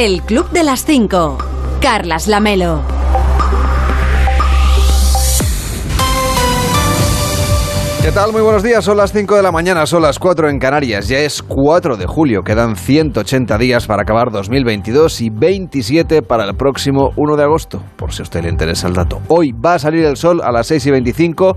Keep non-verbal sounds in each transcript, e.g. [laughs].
El Club de las 5. Carlas Lamelo. ¿Qué tal? Muy buenos días. Son las 5 de la mañana, son las 4 en Canarias. Ya es 4 de julio. Quedan 180 días para acabar 2022 y 27 para el próximo 1 de agosto, por si a usted le interesa el dato. Hoy va a salir el sol a las 6 y 25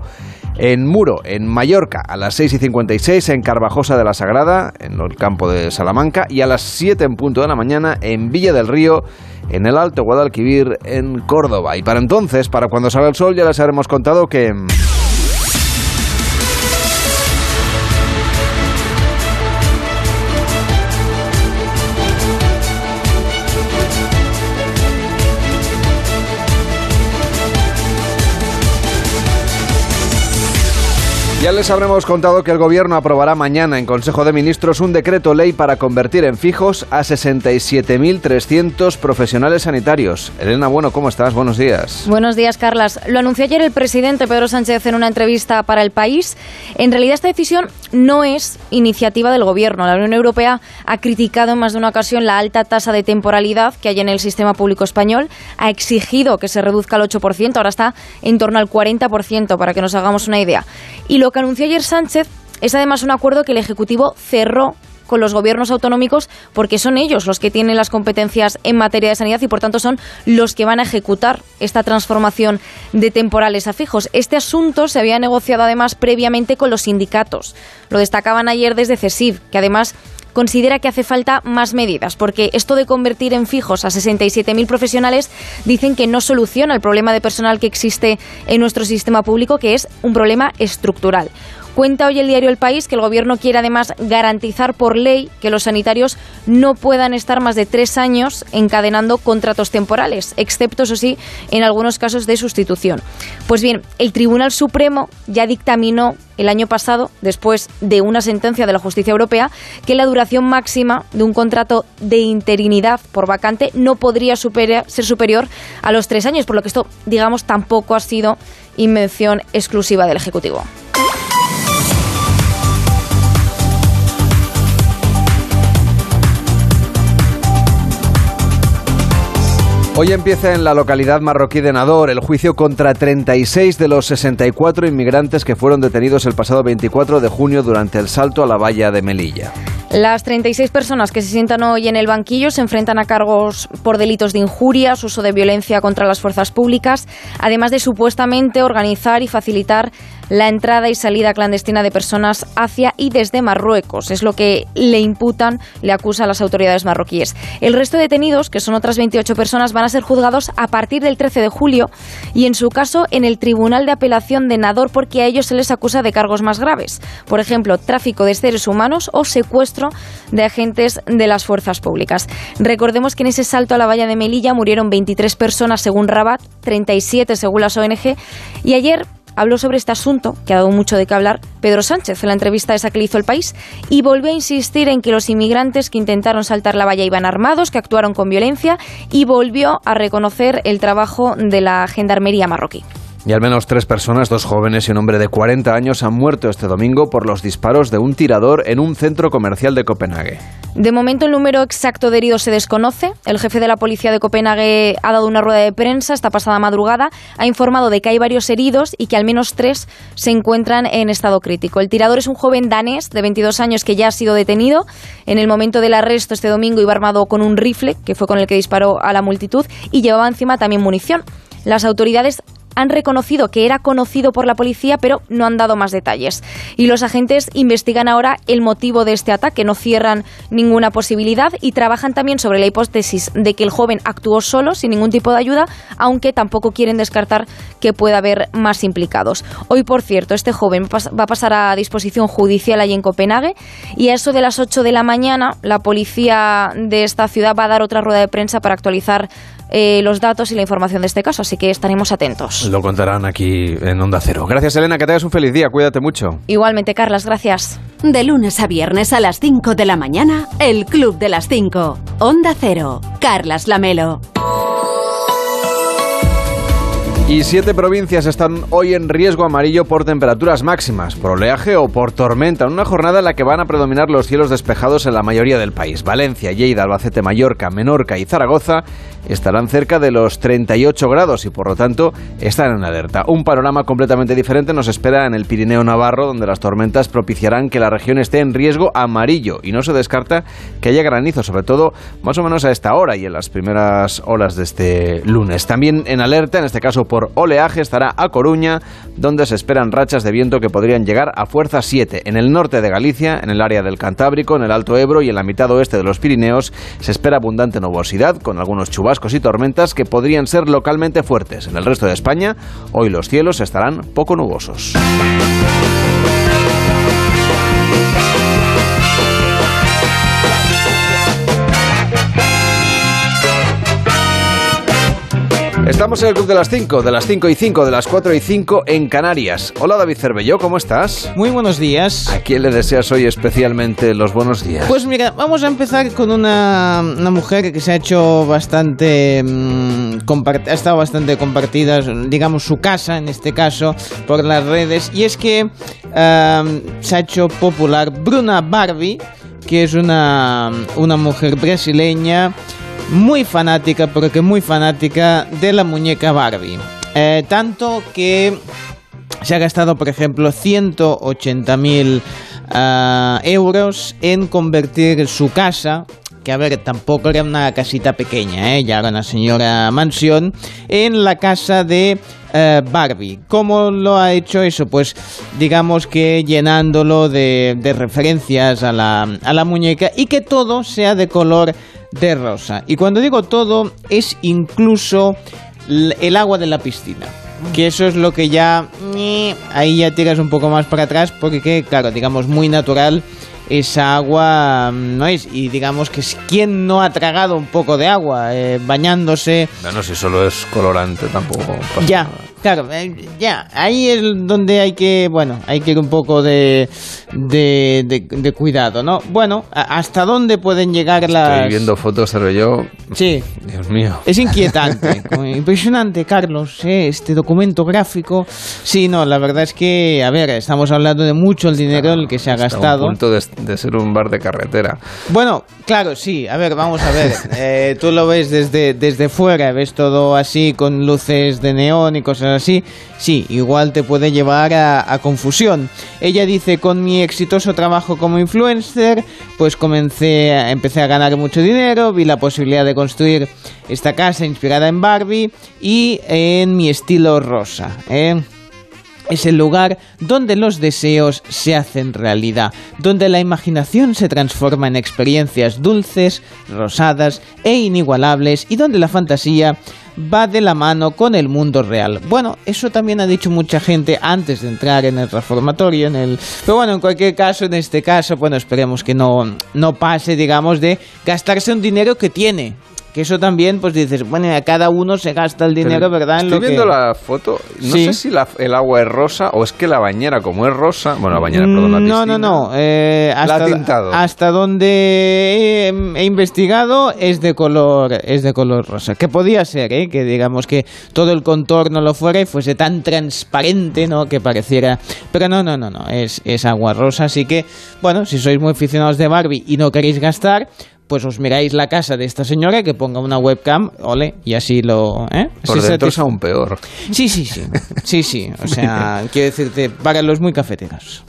en Muro, en Mallorca, a las 6 y 56 en Carvajosa de la Sagrada, en el campo de Salamanca, y a las 7 en punto de la mañana en Villa del Río, en el Alto Guadalquivir, en Córdoba. Y para entonces, para cuando salga el sol, ya les habremos contado que... Ya les habremos contado que el Gobierno aprobará mañana en Consejo de Ministros un decreto ley para convertir en fijos a 67.300 profesionales sanitarios. Elena, bueno, ¿cómo estás? Buenos días. Buenos días, Carlas. Lo anunció ayer el presidente Pedro Sánchez en una entrevista para El País. En realidad, esta decisión no es iniciativa del Gobierno. La Unión Europea ha criticado en más de una ocasión la alta tasa de temporalidad que hay en el sistema público español. Ha exigido que se reduzca al 8%. Ahora está en torno al 40%, para que nos hagamos una idea. Y lo que anunció ayer Sánchez es además un acuerdo que el Ejecutivo cerró con los gobiernos autonómicos porque son ellos los que tienen las competencias en materia de sanidad y por tanto son los que van a ejecutar esta transformación de temporales a fijos. Este asunto se había negociado además previamente con los sindicatos. Lo destacaban ayer desde CESIV, que además considera que hace falta más medidas, porque esto de convertir en fijos a 67.000 profesionales dicen que no soluciona el problema de personal que existe en nuestro sistema público, que es un problema estructural. Cuenta hoy el diario El País que el Gobierno quiere además garantizar por ley que los sanitarios no puedan estar más de tres años encadenando contratos temporales, excepto, eso sí, en algunos casos de sustitución. Pues bien, el Tribunal Supremo ya dictaminó el año pasado, después de una sentencia de la Justicia Europea, que la duración máxima de un contrato de interinidad por vacante no podría ser superior a los tres años, por lo que esto, digamos, tampoco ha sido invención exclusiva del Ejecutivo. Hoy empieza en la localidad marroquí de Nador el juicio contra 36 de los 64 inmigrantes que fueron detenidos el pasado 24 de junio durante el salto a la valla de Melilla. Las 36 personas que se sientan hoy en el banquillo se enfrentan a cargos por delitos de injurias, uso de violencia contra las fuerzas públicas, además de supuestamente organizar y facilitar la entrada y salida clandestina de personas hacia y desde Marruecos. Es lo que le imputan, le acusan las autoridades marroquíes. El resto de detenidos, que son otras 28 personas, van a ser juzgados a partir del 13 de julio y en su caso en el Tribunal de Apelación de Nador porque a ellos se les acusa de cargos más graves. Por ejemplo, tráfico de seres humanos o secuestro de agentes de las fuerzas públicas. Recordemos que en ese salto a la valla de Melilla murieron 23 personas según Rabat, 37 según las ONG y ayer habló sobre este asunto, que ha dado mucho de qué hablar, Pedro Sánchez en la entrevista esa que le hizo el país, y volvió a insistir en que los inmigrantes que intentaron saltar la valla iban armados, que actuaron con violencia, y volvió a reconocer el trabajo de la gendarmería marroquí. Y al menos tres personas, dos jóvenes y un hombre de 40 años, han muerto este domingo por los disparos de un tirador en un centro comercial de Copenhague. De momento el número exacto de heridos se desconoce. El jefe de la policía de Copenhague ha dado una rueda de prensa esta pasada madrugada. Ha informado de que hay varios heridos y que al menos tres se encuentran en estado crítico. El tirador es un joven danés de 22 años que ya ha sido detenido. En el momento del arresto este domingo iba armado con un rifle, que fue con el que disparó a la multitud, y llevaba encima también munición. Las autoridades han reconocido que era conocido por la policía, pero no han dado más detalles. Y los agentes investigan ahora el motivo de este ataque, no cierran ninguna posibilidad y trabajan también sobre la hipótesis de que el joven actuó solo, sin ningún tipo de ayuda, aunque tampoco quieren descartar que pueda haber más implicados. Hoy, por cierto, este joven va a pasar a disposición judicial allí en Copenhague y a eso de las 8 de la mañana la policía de esta ciudad va a dar otra rueda de prensa para actualizar eh, los datos y la información de este caso, así que estaremos atentos. Lo contarán aquí en Onda Cero. Gracias, Elena, que tengas un feliz día, cuídate mucho. Igualmente, Carlas, gracias. De lunes a viernes a las 5 de la mañana, el Club de las 5. Onda Cero, Carlas Lamelo. Y siete provincias están hoy en riesgo amarillo por temperaturas máximas, por oleaje o por tormenta, en una jornada en la que van a predominar los cielos despejados en la mayoría del país. Valencia, Lleida, Albacete, Mallorca, Menorca y Zaragoza estarán cerca de los 38 grados y por lo tanto están en alerta. Un panorama completamente diferente nos espera en el Pirineo Navarro, donde las tormentas propiciarán que la región esté en riesgo amarillo y no se descarta que haya granizo, sobre todo más o menos a esta hora y en las primeras horas de este lunes. También en alerta, en este caso por oleaje, estará a Coruña, donde se esperan rachas de viento que podrían llegar a fuerza 7. En el norte de Galicia, en el área del Cantábrico, en el Alto Ebro y en la mitad oeste de los Pirineos se espera abundante nubosidad con algunos chubascos y tormentas que podrían ser localmente fuertes. En el resto de España, hoy los cielos estarán poco nubosos. Estamos en el Club de las 5, de las 5 y 5, de las 4 y 5 en Canarias. Hola David Cervelló, ¿cómo estás? Muy buenos días. ¿A quién le deseas hoy especialmente los buenos días? Pues mira, vamos a empezar con una, una mujer que se ha hecho bastante... Mmm, ha estado bastante compartida, digamos su casa en este caso, por las redes. Y es que se ha hecho popular Bruna Barbie, que es una, una mujer brasileña muy fanática, porque muy fanática de la muñeca Barbie. Eh, tanto que se ha gastado, por ejemplo, 180 mil uh, euros en convertir su casa, que a ver, tampoco era una casita pequeña, ¿eh? ya era una señora mansión, en la casa de uh, Barbie. ¿Cómo lo ha hecho eso? Pues digamos que llenándolo de, de referencias a la, a la muñeca y que todo sea de color de rosa. Y cuando digo todo, es incluso el agua de la piscina. Que eso es lo que ya... Ahí ya tiras un poco más para atrás porque, claro, digamos, muy natural esa agua no es. Y digamos que quien no ha tragado un poco de agua eh, bañándose... Bueno, si solo es colorante tampoco. Pasa ya, nada. Claro, eh, ya, ahí es donde hay que, bueno, hay que ir un poco de, de, de, de cuidado, ¿no? Bueno, ¿hasta dónde pueden llegar las...? Estoy viendo fotos, pero yo... Sí. Dios mío. Es inquietante, [laughs] impresionante, Carlos, ¿eh? este documento gráfico. Sí, no, la verdad es que, a ver, estamos hablando de mucho el dinero el que se ha gastado. a punto de, de, ser un bar de carretera. Bueno, claro, sí, a ver, vamos a ver. Eh, tú lo ves desde, desde fuera, ves todo así con luces de neón y cosas así, sí, igual te puede llevar a, confusión. Ella dice, con mi exitoso trabajo como influencer, pues comencé, a, empecé a ganar mucho dinero, vi la posibilidad de construir esta casa inspirada en Barbie y en mi estilo rosa. ¿eh? es el lugar donde los deseos se hacen realidad, donde la imaginación se transforma en experiencias dulces, rosadas e inigualables y donde la fantasía va de la mano con el mundo real. Bueno, eso también ha dicho mucha gente antes de entrar en el reformatorio, en el... Pero bueno, en cualquier caso, en este caso, bueno, esperemos que no, no pase, digamos, de gastarse un dinero que tiene, que eso también, pues dices, bueno, a cada uno se gasta el dinero, Pero ¿verdad? En Estoy lo viendo que... la foto, no Sí. sé si la- el agua es rosa o es que la bañera, como es rosa, bueno, la bañera, perdón, la no, piscina, no, no. eh, La hasta, ha tintado. hasta donde he, he investigado es de color es de color rosa. Que podía ser, ¿eh? que digamos que todo el contorno lo fuera y fuese tan transparente, ¿no? Que pareciera. Pero no, no, no, no. Es, es agua rosa. Así que, bueno, si sois muy aficionados de Barbie y no queréis gastar. Pues os miráis la casa de esta señora que ponga una webcam, ole, y así lo... ¿eh? Por dentro es aún peor. Sí, sí, sí. Sí, sí. O sea, [laughs] quiero decirte, para los muy cafeteros.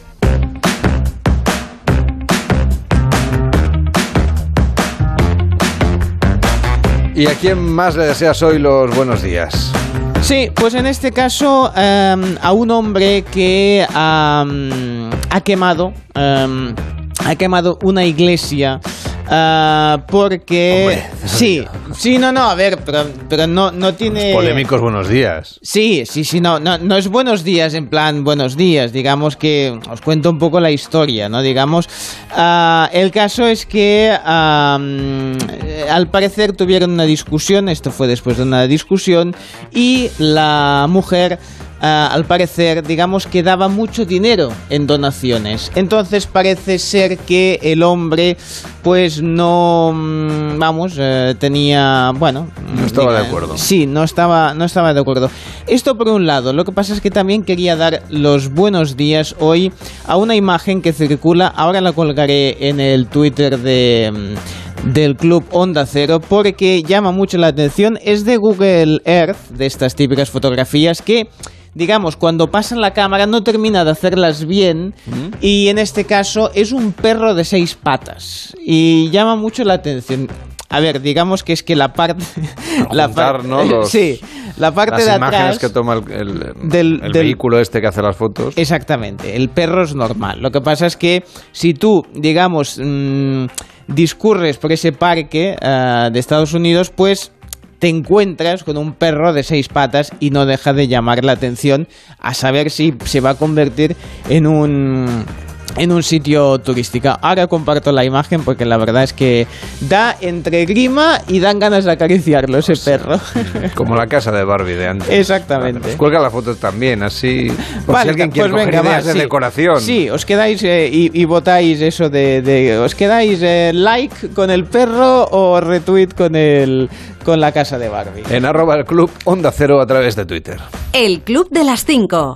¿Y a quién más le deseas hoy los buenos días? Sí, pues en este caso em, a un hombre que am, ha quemado em, ha quemado una iglesia ah, porque Hombre, sí, [laughs] sí, no, no, a ver, pero, pero no, no tiene Polémicos buenos días. Sí, sí, sí, no, no, no es buenos días en plan buenos días, digamos que os cuento un poco la historia, ¿no? Digamos, ah, el caso es que mm, al parecer tuvieron una discusión, esto fue después de una discusión, y la mujer ah, al parecer, digamos que daba mucho dinero en donaciones. Entonces parece ser que el hombre, pues no, mm, vamos, eh, tenía, bueno... No estaba de acuerdo. Sí, no estaba, no estaba de acuerdo. Esto por un lado. Lo que pasa es que también quería dar los buenos días hoy a una imagen que circula, ahora la colgaré en el Twitter de mm, del club Onda Cero porque llama mucho la atención. Es de Google Earth, de estas típicas fotografías que digamos, cuando pasan la cámara no termina de hacerlas bien y en este caso es un perro de seis patas y llama mucho la atención. A ver, digamos que es que la parte... [laughs] la Juntar, par- ¿no? Los- sí, la parte Las de imágenes atrás... que toma el, el- del- el del- vehículo este que hace las fotos. Exactamente, el perro es normal. Lo que pasa es que si tú, digamos, mm, discurres por ese parque ah, de Estados Unidos, pues te encuentras con un perro de seis patas y no deja de llamar la atención a saber si se va a convertir en un en un sitio turístico. Ahora comparto la imagen porque la verdad es que da entre grima y dan ganas de acariciarlo ese perro. [laughs] Como la casa de Barbie de antes. Exactamente. Pues cuelga las fotos también, así. Por Vale, si alguien quiere pues coger venga, va, ideas de sí. decoración. Sí, os quedáis eh, y, y votáis eso de, de- os quedáis eh, like con el perro o retweet con el con la casa de Barbie. En arroba el club Onda Cero a través de Twitter. El Club de las 5.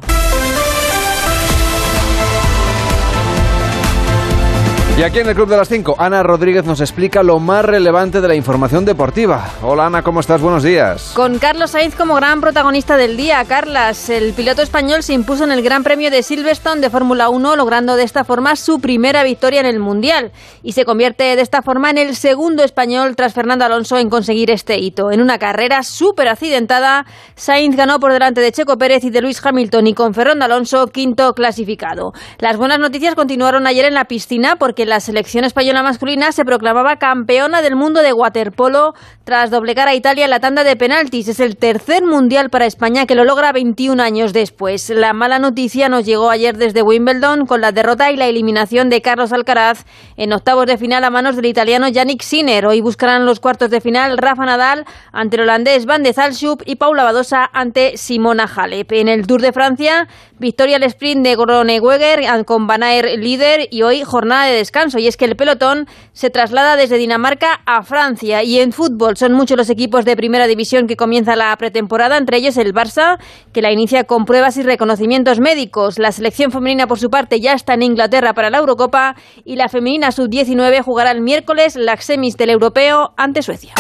Y aquí en el Club de las 5, Ana Rodríguez nos explica lo más relevante de la información deportiva. Hola Ana, ¿cómo estás? Buenos días. Con Carlos Sainz como gran protagonista del día, Carlas, el piloto español se impuso en el Gran Premio de Silverstone de Fórmula 1, logrando de esta forma su primera victoria en el Mundial. Y se convierte de esta forma en el segundo español tras Fernando Alonso en conseguir este hito. En una carrera súper accidentada, Sainz ganó por delante de Checo Pérez y de Luis Hamilton y con Fernando Alonso quinto clasificado. Las buenas noticias continuaron ayer en la piscina porque la selección española masculina se proclamaba campeona del mundo de waterpolo tras doblegar a Italia en la tanda de penaltis. Es el tercer mundial para España que lo logra 21 años después. La mala noticia nos llegó ayer desde Wimbledon con la derrota y la eliminación de Carlos Alcaraz en octavos de final a manos del italiano Yannick Sinner. Hoy buscarán los cuartos de final Rafa Nadal ante el holandés Van de Zalschup y Paula Badosa ante Simona Halep. En el Tour de Francia, victoria al sprint de Groenewegen con Van Aert líder y hoy jornada de descanso. Y es que el pelotón se traslada desde Dinamarca a Francia. Y en fútbol son muchos los equipos de primera división que comienza la pretemporada, entre ellos el Barça, que la inicia con pruebas y reconocimientos médicos. La selección femenina, por su parte, ya está en Inglaterra para la Eurocopa y la femenina sub-19 jugará el miércoles las semis del Europeo ante Suecia.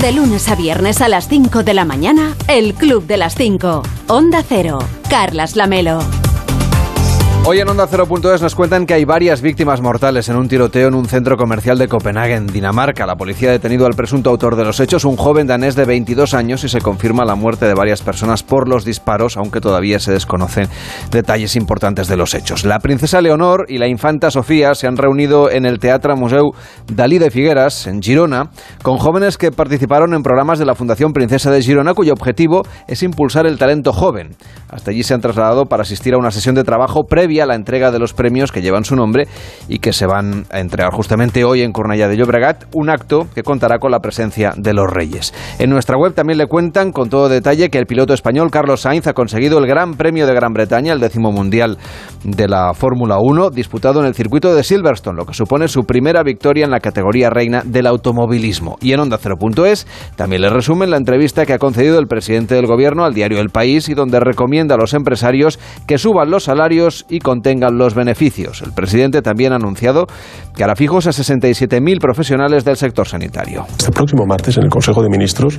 De lunes a viernes a las 5 de la mañana, El Club de las 5. Onda Cero. Carlas Lamelo. Hoy en Onda 0.es nos cuentan que hay varias víctimas mortales en un tiroteo en un centro comercial de Copenhague, en Dinamarca. La policía ha detenido al presunto autor de los hechos, un joven danés de 22 años, y se confirma la muerte de varias personas por los disparos, aunque todavía se desconocen detalles importantes de los hechos. La princesa Leonor y la infanta Sofía se han reunido en el Teatro Museu Dalí de Figueras, en Girona, con jóvenes que participaron en programas de la Fundación Princesa de Girona, cuyo objetivo es impulsar el talento joven. Hasta allí se han trasladado para asistir a una sesión de trabajo previa la entrega de los premios que llevan su nombre y que se van a entregar justamente hoy en Cornellá de Llobregat, un acto que contará con la presencia de los reyes. En nuestra web también le cuentan con todo detalle que el piloto español Carlos Sainz ha conseguido el Gran Premio de Gran Bretaña, el décimo mundial de la Fórmula 1, disputado en el circuito de Silverstone, lo que supone su primera victoria en la categoría reina del automovilismo. Y en Onda 0.es también le resumen la entrevista que ha concedido el presidente del gobierno al diario El País y donde recomienda a los empresarios que suban los salarios y contengan los beneficios. El presidente también ha anunciado que hará fijos a 67.000 profesionales del sector sanitario. Este próximo martes en el Consejo de Ministros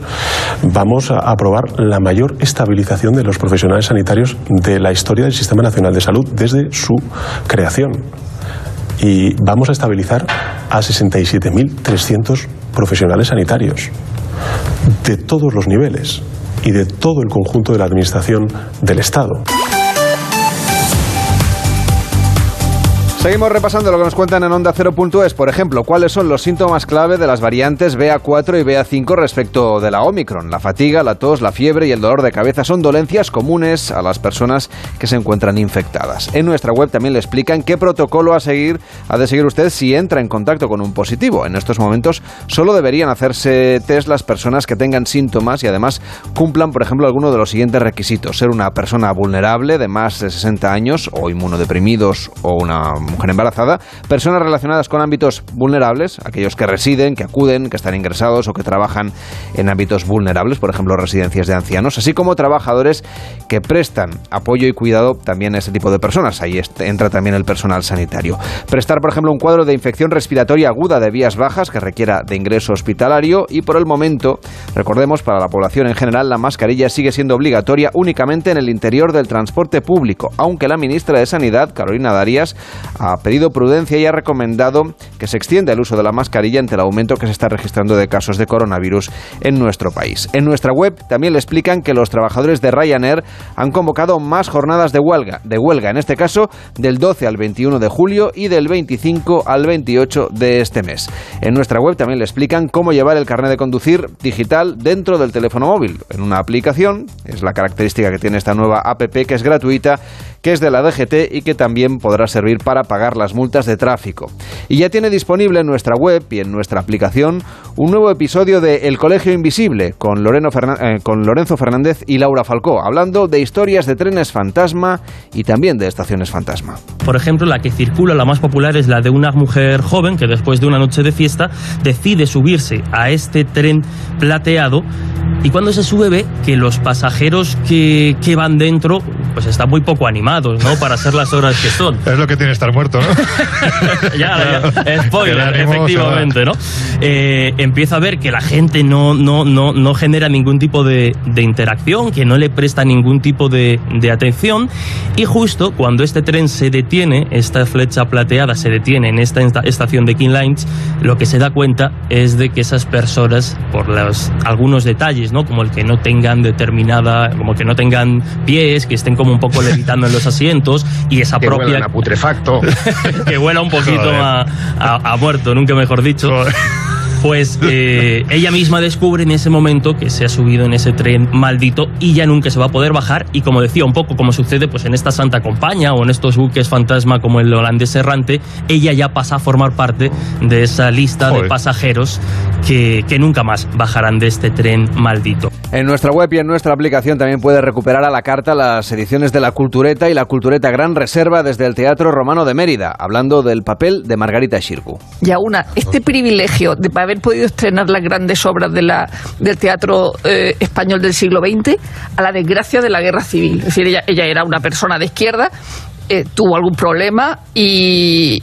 vamos a aprobar la mayor estabilización de los profesionales sanitarios de la historia del Sistema Nacional de Salud desde su creación. Y vamos a estabilizar a 67.300 profesionales sanitarios de todos los niveles y de todo el conjunto de la Administración del Estado. Seguimos repasando lo que nos cuentan en Onda 0.es. Por ejemplo, cuáles son los síntomas clave de las variantes BA4 y BA5 respecto de la Omicron. La fatiga, la tos, la fiebre y el dolor de cabeza son dolencias comunes a las personas que se encuentran infectadas. En nuestra web también le explican qué protocolo a seguir, ha de seguir usted si entra en contacto con un positivo. En estos momentos solo deberían hacerse test las personas que tengan síntomas y además cumplan, por ejemplo, alguno de los siguientes requisitos. Ser una persona vulnerable de más de 60 años o inmunodeprimidos o una embarazada, personas relacionadas con ámbitos vulnerables, aquellos que residen, que acuden, que están ingresados o que trabajan en ámbitos vulnerables, por ejemplo, residencias de ancianos, así como trabajadores que prestan apoyo y cuidado también a ese tipo de personas. Ahí entra también el personal sanitario. Prestar, por ejemplo, un cuadro de infección respiratoria aguda de vías bajas que requiera de ingreso hospitalario y por el momento, recordemos, para la población en general, la mascarilla sigue siendo obligatoria únicamente en el interior del transporte público, aunque la ministra de Sanidad, Carolina Darias, ha pedido prudencia y ha recomendado que se extienda el uso de la mascarilla ante el aumento que se está registrando de casos de coronavirus en nuestro país. En nuestra web también le explican que los trabajadores de Ryanair han convocado más jornadas de huelga, de huelga en este caso del 12 al 21 de julio y del 25 al 28 de este mes. En nuestra web también le explican cómo llevar el carnet de conducir digital dentro del teléfono móvil, en una aplicación, es la característica que tiene esta nueva app que es gratuita que es de la DGT y que también podrá servir para pagar las multas de tráfico. Y ya tiene disponible en nuestra web y en nuestra aplicación un nuevo episodio de El Colegio Invisible con, eh, con Lorenzo Fernández y Laura Falcó, hablando de historias de trenes fantasma y también de estaciones fantasma. Por ejemplo, la que circula, la más popular, es la de una mujer joven que después de una noche de fiesta decide subirse a este tren plateado y cuando se sube ve que los pasajeros que, que van dentro pues están muy poco animados ¿no? Para ser las horas que son. Es lo que tiene estar muerto, ¿no? [laughs] ya, ya, [laughs] spoiler, efectivamente, ¿no? Eh, empieza a ver que la gente no, no, no, no genera ningún tipo de, de interacción, que no le presta ningún tipo de, de atención, y justo cuando este tren se detiene, esta flecha plateada se detiene en esta estación de King Lines, lo que se da cuenta es de que esas personas, por los, algunos detalles, ¿no? Como el que no tengan determinada, como que no tengan pies, que estén como un poco levitando en los asientos y esa que propia... a putrefacto. [laughs] que huela un poquito a, a, a, muerto, nunca mejor dicho. Pues eh, ella misma descubre en ese momento que se ha subido en ese tren maldito y ya nunca se va a poder bajar y como decía un poco como sucede pues en esta Santa Compañía o en estos buques fantasma como el holandés errante ella ya pasa a formar parte de esa lista Joder. de pasajeros que, que nunca más bajarán de este tren maldito. En nuestra web y en nuestra aplicación también puede recuperar a la carta las ediciones de La Cultureta y La Cultureta Gran Reserva desde el Teatro Romano de Mérida, hablando del papel de Margarita Shirku. Y una, este privilegio de haber podido estrenar las grandes obras del teatro eh, español del siglo XX a la desgracia de la guerra civil. Es decir, ella, ella era una persona de izquierda, eh, tuvo algún problema y,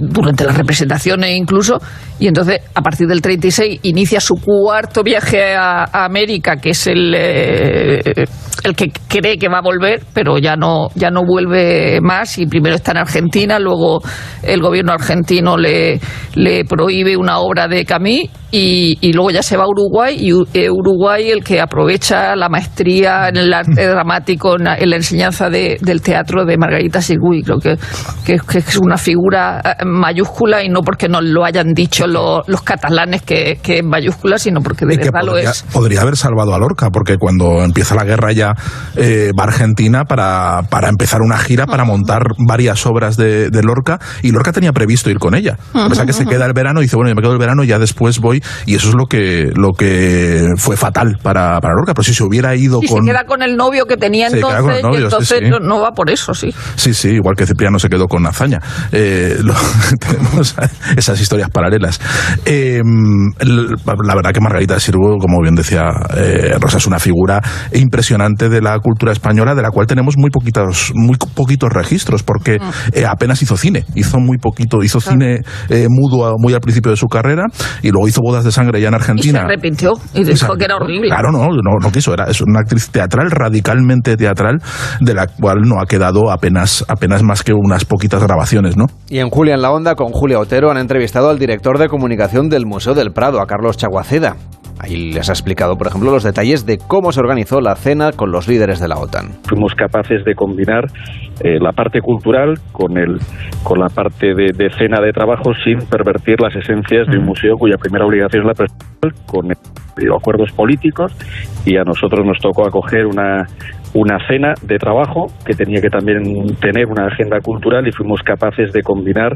durante las representaciones incluso, y entonces a partir del 36 inicia su cuarto viaje a, a América, que es el, eh, el que cree que va a volver, pero ya no, ya no vuelve más, y primero está en Argentina, luego el gobierno argentino le, le prohíbe una obra de Camille, y, y, luego ya se va a Uruguay, y eh, Uruguay el que aprovecha la maestría en el arte [laughs] dramático, en la, en la enseñanza de, del teatro de Margarita Sirgui, creo que, que, que es una figura mayúscula y no porque nos lo hayan dicho los, los catalanes que, que, es mayúscula, sino porque de verdad podría, lo es. Podría haber salvado a Lorca, porque cuando empieza la guerra ya eh, va a Argentina para, para, empezar una gira, para montar varias obras de, de, Lorca, y Lorca tenía previsto ir con ella. A pesar que se queda el verano, y dice, bueno, yo me quedo el verano y ya después voy, y eso es lo que, lo que fue fatal para, para Lorca. Pero si se hubiera ido y con... se queda con el novio que tenía entonces, novio, y entonces sí, sí. no va por eso, sí. Sí, sí, igual que Cipriano se quedó con Azaña. Eh, lo, [laughs] tenemos esas historias paralelas. Eh, la verdad que Margarita de Sirgo, como bien decía eh, Rosa, es una figura impresionante de la cultura española, de la cual tenemos muy poquitos, muy poquitos registros, porque eh, apenas hizo cine, hizo muy poquito, hizo cine eh, mudo muy al principio de su carrera, y luego hizo Bodas de Sangre ya en Argentina. Y se arrepintió, y dijo que era horrible. Claro, no, no, no quiso, era, es una actriz teatral, radicalmente teatral, de la cual no ha quedado apenas, apenas más que unas poquitas grabaciones, ¿no? Y en Julia en la Onda, con Julia Otero, han entrevistado al director de comunicación del Museo del Prado, a Carlos Chaguaceda. Ahí les ha explicado, por ejemplo, los detalles de cómo se organizó la cena con los líderes de la OTAN. Fuimos capaces de combinar eh, la parte cultural con, el, con la parte de, de cena de trabajo sin pervertir las esencias de un museo cuya primera obligación es la presencia con acuerdos políticos y a nosotros nos tocó acoger una, una cena de trabajo que tenía que también tener una agenda cultural y fuimos capaces de combinar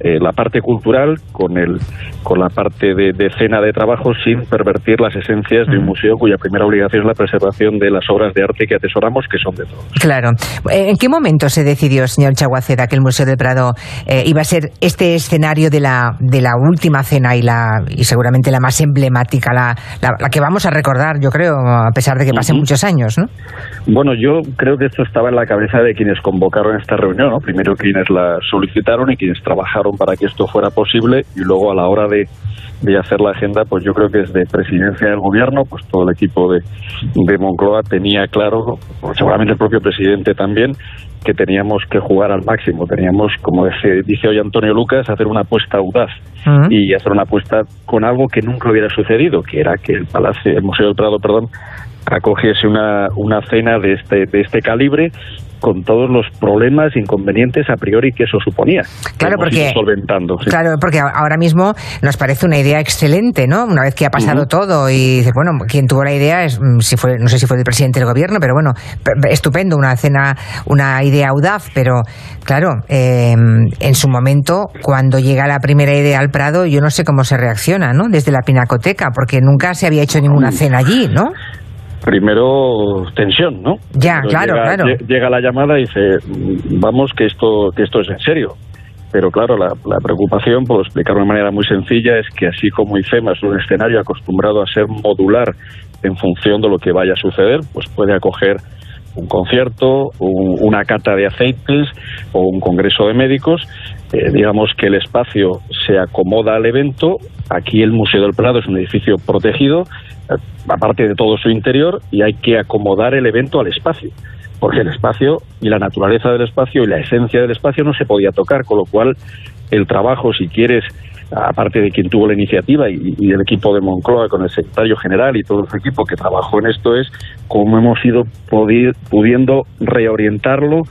eh, la parte cultural con el con la parte de, de cena de trabajo sin pervertir las esencias de un museo cuya primera obligación es la preservación de las obras de arte que atesoramos que son de todos. Claro. Eh, ¿En qué momento se decidió, señor Chaguaceda, que el Museo del Prado eh, iba a ser este escenario de la, de la última cena y, la, y seguramente la más emblemática, la, la, la que vamos a recordar, yo creo, a pesar de que pasen muchos años, ¿no? Bueno, yo creo que esto estaba en la cabeza de quienes convocaron esta reunión, ¿no? Primero quienes la solicitaron y quienes trabajaron para que esto fuera posible y luego a la hora de, de hacer la agenda, pues yo creo que desde presidencia del gobierno, pues todo el equipo de, de Moncloa tenía claro, seguramente el propio presidente también, que teníamos que jugar al máximo. Teníamos, como dice, dice hoy Antonio Lucas, hacer una apuesta audaz y hacer una apuesta con algo que nunca hubiera sucedido, que era que el Palacio, el Museo del Prado, perdón, acogiese una, una cena de este, de este calibre con todos los problemas, inconvenientes a priori que eso suponía. Claro, porque- solventando. sí. Claro, porque ahora mismo nos parece una idea excelente, ¿no? Una vez que ha pasado todo y dices, bueno, quien tuvo la idea es, mm, si fue, no sé si fue el presidente del gobierno, pero bueno, pe- pe- estupendo, una cena, una idea audaz, pero claro, eh, en su momento, cuando llega la primera idea al Prado, yo no sé cómo se reacciona, ¿no? Desde la pinacoteca, porque nunca se había hecho ninguna cena allí, ¿no? Primero tensión, ¿no? Ya, Pero claro, llega, claro. lle- Llega la llamada y dice, "Mm, vamos que esto que esto es en serio. Pero claro, la, la preocupación, por explicarlo de manera muy sencilla, es que así como IFEMA es un escenario acostumbrado a ser modular en función de lo que vaya a suceder, pues puede acoger un concierto, un- una cata de aceites o un congreso de médicos. Eh, digamos que el espacio se acomoda al evento. Aquí el Museo del Prado es un edificio protegido, aparte de todo su interior, y hay que acomodar el evento al espacio. Porque el espacio y la naturaleza del espacio y la esencia del espacio no se podía tocar, con lo cual el trabajo, si quieres, aparte de quien tuvo la iniciativa y, y el equipo de Moncloa con el secretario general y todo su equipo que trabajó en esto es cómo hemos ido pudiendo reorientarlo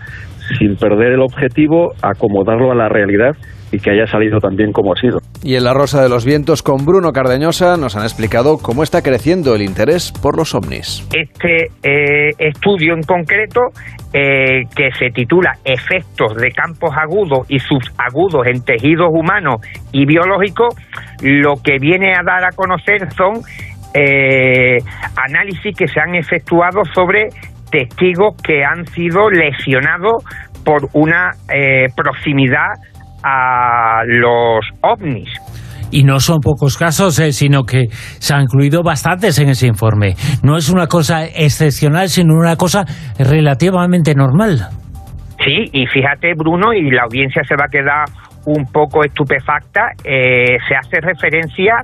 sin perder el objetivo, acomodarlo a la realidad y que haya salido también como ha sido. Y en La Rosa de los Vientos con Bruno Cardeñosa nos han explicado cómo está creciendo el interés por los ovnis. este eh, estudio en concreto eh, que se titula Efectos de campos agudos y subagudos en tejidos humanos y biológicos, lo que viene a dar a conocer son eh, análisis que se han efectuado sobre testigos que han sido lesionados por una eh, proximidad a los ovnis. Y no son pocos casos, eh, sino que se han incluido bastantes en ese informe. No es una cosa excepcional, sino una cosa relativamente normal. Sí, y fíjate, Bruno, y la audiencia se va a quedar un poco estupefacta, eh, se hace referencia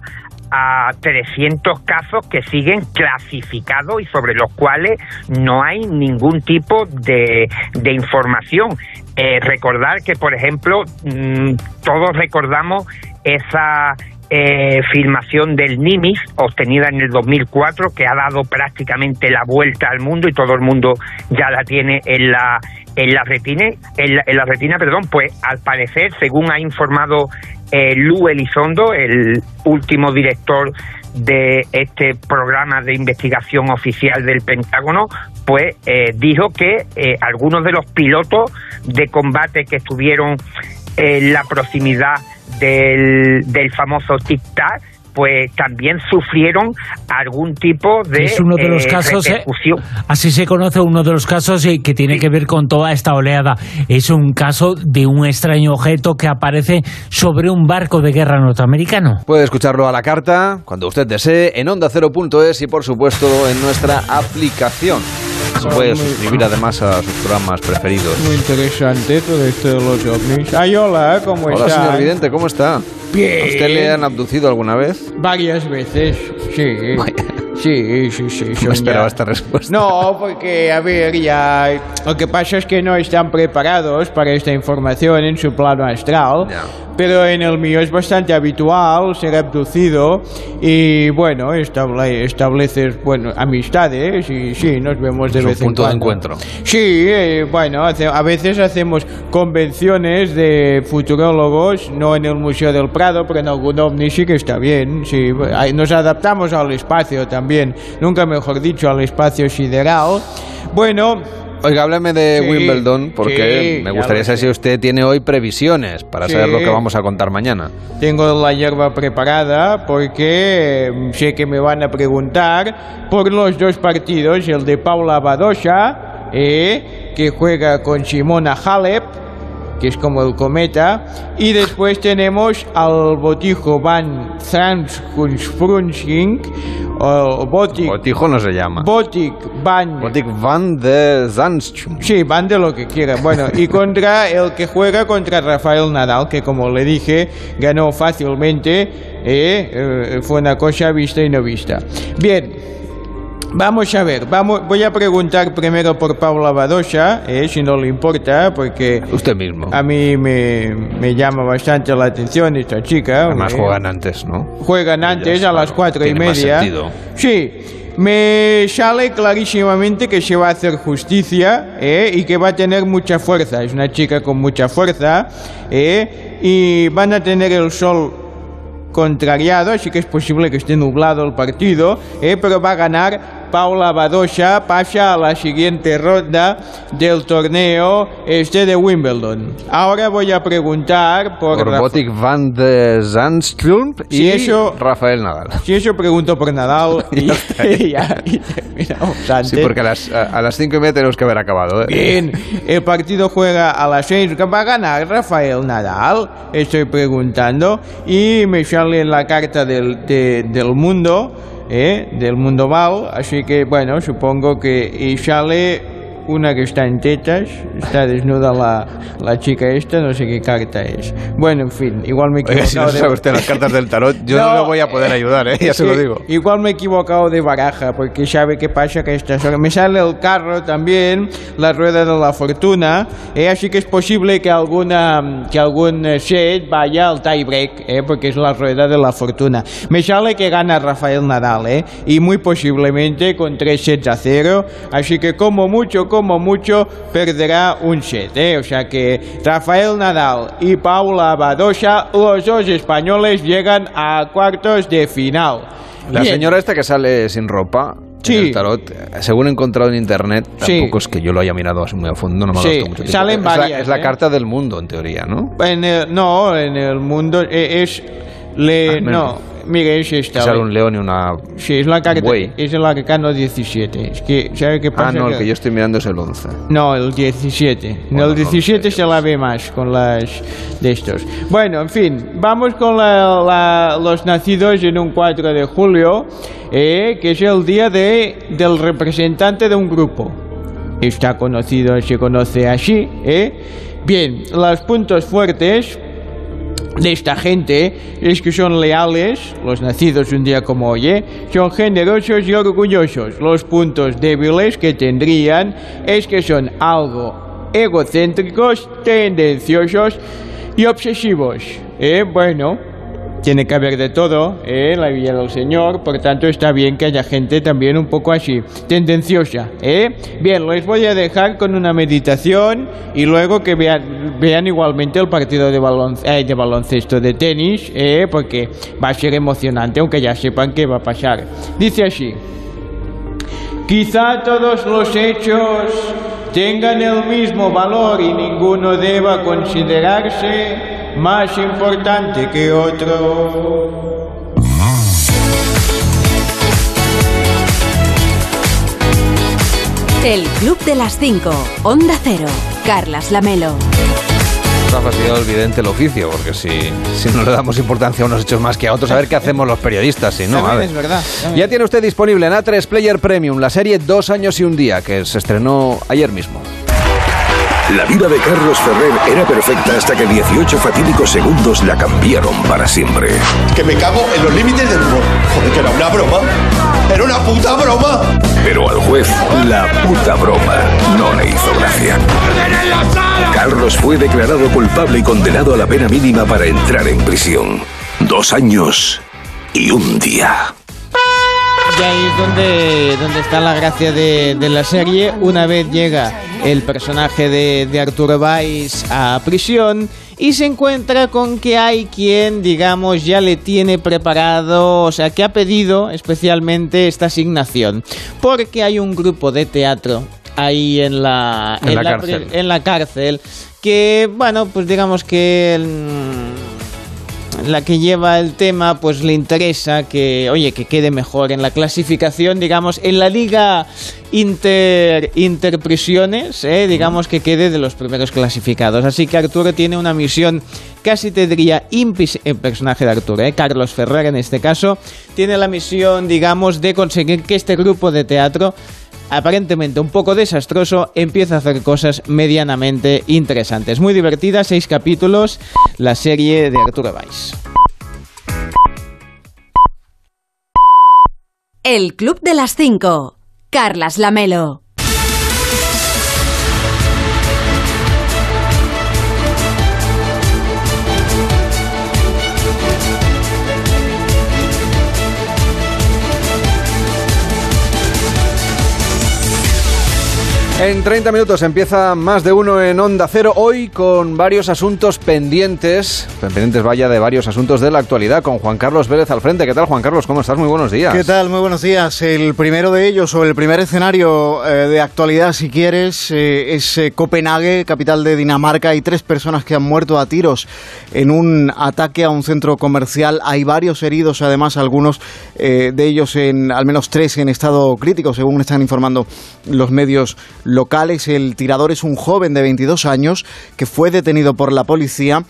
a 300 casos que siguen clasificados y sobre los cuales no hay ningún tipo de, de información. Eh, recordar que, por ejemplo, mm, todos recordamos esa eh, filmación del Nimis obtenida en el 2004 que ha dado prácticamente la vuelta al mundo y todo el mundo ya la tiene en la en la retina en la, en la retina perdón pues al parecer según ha informado eh, Lu Elizondo el último director de este programa de investigación oficial del Pentágono, pues eh, dijo que eh, algunos de los pilotos de combate que estuvieron en la proximidad del, del famoso tic-tac, pues también sufrieron algún tipo de, es uno de los eh, casos, eh, así se conoce uno de los casos eh, que tiene que ver con toda esta oleada. Es un caso de un extraño objeto que aparece sobre un barco de guerra norteamericano. Puede escucharlo a la carta cuando usted desee en onda0.es y por supuesto en nuestra aplicación. Se puede suscribir además a sus programas preferidos. Muy interesante todo esto de los ovnis. Ay, hola, ¿cómo Hola, está? señor Vidente, ¿cómo está? Bien. ¿A usted le han abducido alguna vez? Varias veces, sí. Sí, sí, sí. [laughs] No esperaba ya- esta respuesta. No, porque, a ver, ya. Lo que pasa es que no están preparados para esta información en su plano astral. pero en el mío es bastante habitual ser abducido y bueno, estable- estableces bueno, amistades y sí, nos vemos de Es un vez en punto de cuando. encuentro. Sí, eh, bueno, hace- a veces hacemos convenciones de futurólogos, no en el Museo del Prado, pero en algún ovni sí que está bien. Sí, nos adaptamos al espacio también, nunca mejor dicho, al espacio sideral. Bueno. Oiga, hábleme de Sí, Wimbledon, porque sí, me gustaría saber si usted tiene hoy previsiones para Sí. saber lo que vamos a contar mañana. Tengo la hierba preparada porque eh, sé que me van a preguntar por los dos partidos, el de Paula Badosa, eh, que juega con Simona Halep, que es como el cometa, y después tenemos al botijo Van Transkunsprunsing, o Botic, Botijo no se llama. Botic Van... Botic van de Zandschum. Sí, van de lo que quiera. Bueno, y contra el que juega contra Rafael Nadal, que como le dije, ganó fácilmente. eh, eh, fue una cosa vista y no vista. Bien. Vamos a ver, vamos, voy a preguntar primero por Paula Badosa, eh, si no le importa, porque Usted mismo. a mí me, me llama bastante la atención esta chica. Además eh. juegan antes, ¿no? Juegan antes a las cuatro y tiene más media. sentido. Sí, me sale clarísimamente que se va a hacer justicia ¿eh? y que va a tener mucha fuerza. Es una chica con mucha fuerza ¿eh? y van a tener el sol contrariado, así que es posible que esté nublado el partido, ¿eh? pero va a ganar Paula Badosa, pasa a la siguiente ronda del torneo este de Wimbledon. Ahora voy a preguntar por, Por Botic van de Zandschum y Si eso- Rafael Nadal. Si eso pregunto por Nadal [laughs] y, [laughs] y ya, y. Sí, porque a las, a, a las cinco y media tenemos que haber acabado. ¿eh? Bien, el partido juega a las seis. ¿Va a ganar Rafael Nadal? Estoy preguntando. Y me sale la carta del, de- del mundo, ¿eh? del mundo mal. Así que, bueno, supongo que. Y sale una que está en tetas. Está desnuda la, la chica esta, no sé qué carta es. Bueno, en fin, igual me he Oiga, equivocado. si no de- sabe usted las cartas del tarot, yo no, No, le voy a poder ayudar, ¿eh? ya se lo digo. Igual me he equivocado de baraja, porque sabe qué pasa que estas horas me sale el carro también, la rueda de la fortuna, eh, así que es posible que alguna que algún eh, set vaya al tie break, eh, porque es la rueda de la fortuna. Me sale que gana Rafael Nadal, eh, y muy posiblemente con tres sets a cero, así que como mucho, como mucho perderá un set, eh, o sea que Rafael Nadal y Paula Badosa, los dos españoles llegan a cuartos de final. La Bien. señora esta que sale sin ropa Sí. en el tarot, según he encontrado en internet, Sí. tampoco es que yo lo haya mirado muy a fondo, no me ha Sí, mucho tiempo. salen es la- varias, es la ¿eh? carta del mundo, en teoría, ¿no? En el- no, en el mundo eh, es le Ah, no, no. mire es esta. Que sale un león y una... Sí, es la buey. es el arcano 17. Es que ¿sabe qué pasa? Ah, no, el que yo estoy mirando es el 11. No, el 17. Bueno, el 17 se la ve más con las de estos. Bueno, en fin, vamos con la- la- los nacidos en un 4 de julio, eh, que es el día de, del representante de un grupo. Está conocido, se conoce así, ¿eh? Bien, los puntos fuertes de esta gente es que son leales, los nacidos un día como hoy, ¿eh? son generosos y orgullosos. Los puntos débiles que tendrían es que son algo egocéntricos, tendenciosos y obsesivos. ¿eh? Bueno, tiene que haber de todo, ¿eh? la vida del Señor, por tanto está bien que haya gente también un poco así, tendenciosa. ¿eh? Bien, les voy a dejar con una meditación y luego que vean, igualmente el partido de, eh, de baloncesto, de tenis, ¿eh? porque va a ser emocionante, aunque ya sepan qué va a pasar. Dice así. Quizá todos los hechos tengan el mismo valor y ninguno deba considerarse más importante que otro. El Club de las 5. Onda Cero. Carlas Lamelo. Nos ha fastidiado el vidente el oficio, porque si, si no le damos importancia a unos hechos más que a otros, a ver qué hacemos los periodistas, si no. a ver. es verdad. Ya tiene usted disponible en A3 Player Premium la serie Dos años y un día, que se estrenó ayer mismo. La vida de Carlos Ferrer era perfecta hasta que 18 fatídicos segundos la cambiaron para siempre. Que me cago en los límites del humor. Joder, que era una broma. Era una puta broma. Pero al juez, la puta broma no le hizo gracia. Carlos fue declarado culpable y condenado a la pena mínima para entrar en prisión. Dos años y un día. Y ahí es donde, donde está la gracia de, de la serie. Una vez llega el personaje de, de Arturo Valls a prisión y se encuentra con que hay quien, digamos, ya le tiene preparado, o sea, que ha pedido especialmente esta asignación. Porque hay un grupo de teatro ahí en la, En la cárcel. en la cárcel que, bueno, pues digamos que... mm, la que lleva el tema pues le interesa que oye que quede mejor en la clasificación digamos en la liga inter interprisiones eh, digamos que quede de los primeros clasificados. Así que Arturo tiene una misión casi te diría impis el personaje de Arturo eh, Carlos Ferrer en este caso tiene la misión digamos de conseguir que este grupo de teatro aparentemente un poco desastroso, empieza a hacer cosas medianamente interesantes. Muy divertida, seis capítulos, la serie de Arturo Valls. El Club de las 5. Carlas Lamelo. En 30 minutos empieza más de uno en Onda Cero, hoy con varios asuntos pendientes, pendientes vaya de varios asuntos de la actualidad, con Juan Carlos Vélez al frente. ¿Qué tal Juan Carlos? ¿Cómo estás? Muy buenos días. ¿Qué tal? Muy buenos días. El primero de ellos, o el primer escenario eh, de actualidad, si quieres, eh, es eh, Copenhague, capital de Dinamarca. Hay tres personas que han muerto a tiros en un ataque a un centro comercial. Hay varios heridos, además, algunos de ellos, en al menos tres, en estado crítico, según están informando los medios locales. El tirador es un joven de 22 años que fue detenido por la policía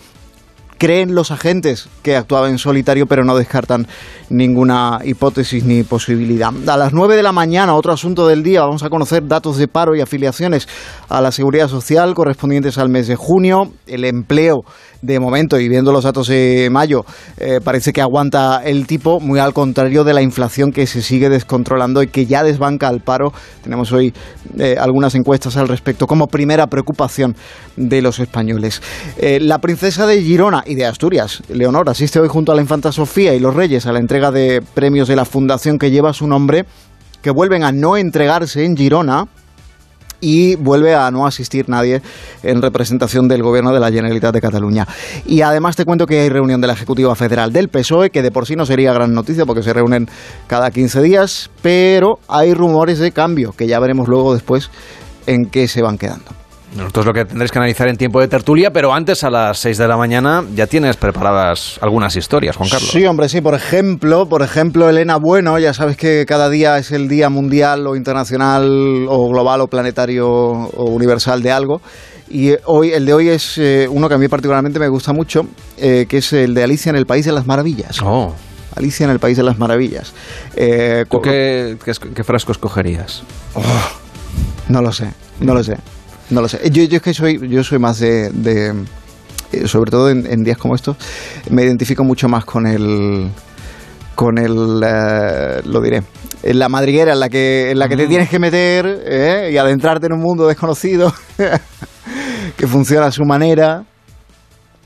creen los agentes que actuaba en solitario, pero no descartan ninguna hipótesis ni posibilidad. A las 9 de la mañana, otro asunto del día, vamos a conocer datos de paro y afiliaciones a la seguridad social correspondientes al mes de junio. El empleo, de momento, y viendo los datos de mayo, eh, parece que aguanta el tipo, muy al contrario de la inflación que se sigue descontrolando y que ya desbanca al paro. Tenemos hoy eh, algunas encuestas al respecto como primera preocupación de los españoles. Eh, la princesa de Girona y de Asturias, Leonor, asiste hoy junto a la infanta Sofía y los reyes a la entrega de premios de la fundación que lleva su nombre, que vuelven a no entregarse en Girona y vuelve a no asistir nadie en representación del gobierno de la Generalitat de Cataluña. Y además te cuento que hay reunión de la Ejecutiva Federal del PSOE, que de por sí no sería gran noticia porque se reúnen cada 15 días, pero hay rumores de cambio que ya veremos luego después en qué se van quedando. Nosotros lo que tendréis que analizar en tiempo de tertulia, pero antes a las 6 de la mañana ya tienes preparadas algunas historias, Juan Carlos. Sí, hombre, sí. Por ejemplo, por ejemplo, Elena Bueno, ya sabes que cada día es el día mundial o internacional o global o planetario o universal de algo. Y eh, hoy, el de hoy es eh, uno que a mí particularmente me gusta mucho, eh, que es el de Alicia en el País de las Maravillas. Oh. Alicia en el País de las Maravillas. Eh, ¿Tú qué, qué, qué frasco escogerías? No lo sé, no lo sé, no lo sé. Yo, yo es que soy, yo soy más de, de, eh, sobre todo en, en días como estos, me identifico mucho más con el, con el, eh, lo diré, en la madriguera en la que, en la que te tienes que meter eh, y adentrarte en un mundo desconocido [laughs] que funciona a su manera.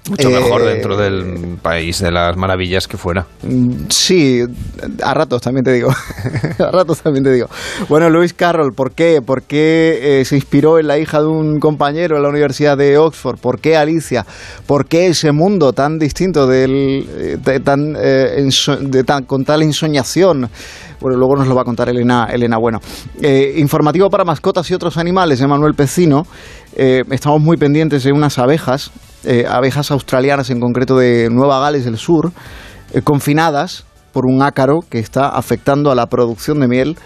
Mucho mejor Eh, dentro del país de las maravillas que fuera. Sí, a ratos también te digo. [laughs] a ratos también te digo. Bueno, Lewis Carroll, ¿por qué? ¿Por qué eh, se inspiró en la hija de un compañero en la Universidad de Oxford? ¿Por qué Alicia? ¿Por qué ese mundo tan distinto del, eh, de tan, eh, de tan- con tal ensoñación? Bueno, luego nos lo va a contar Elena, Elena Bueno. Eh, informativo para mascotas y otros animales de Manuel Pecino. Eh, estamos muy pendientes de unas abejas, eh, abejas australianas en concreto de Nueva Gales del Sur, confinadas por un ácaro que está afectando a la producción de miel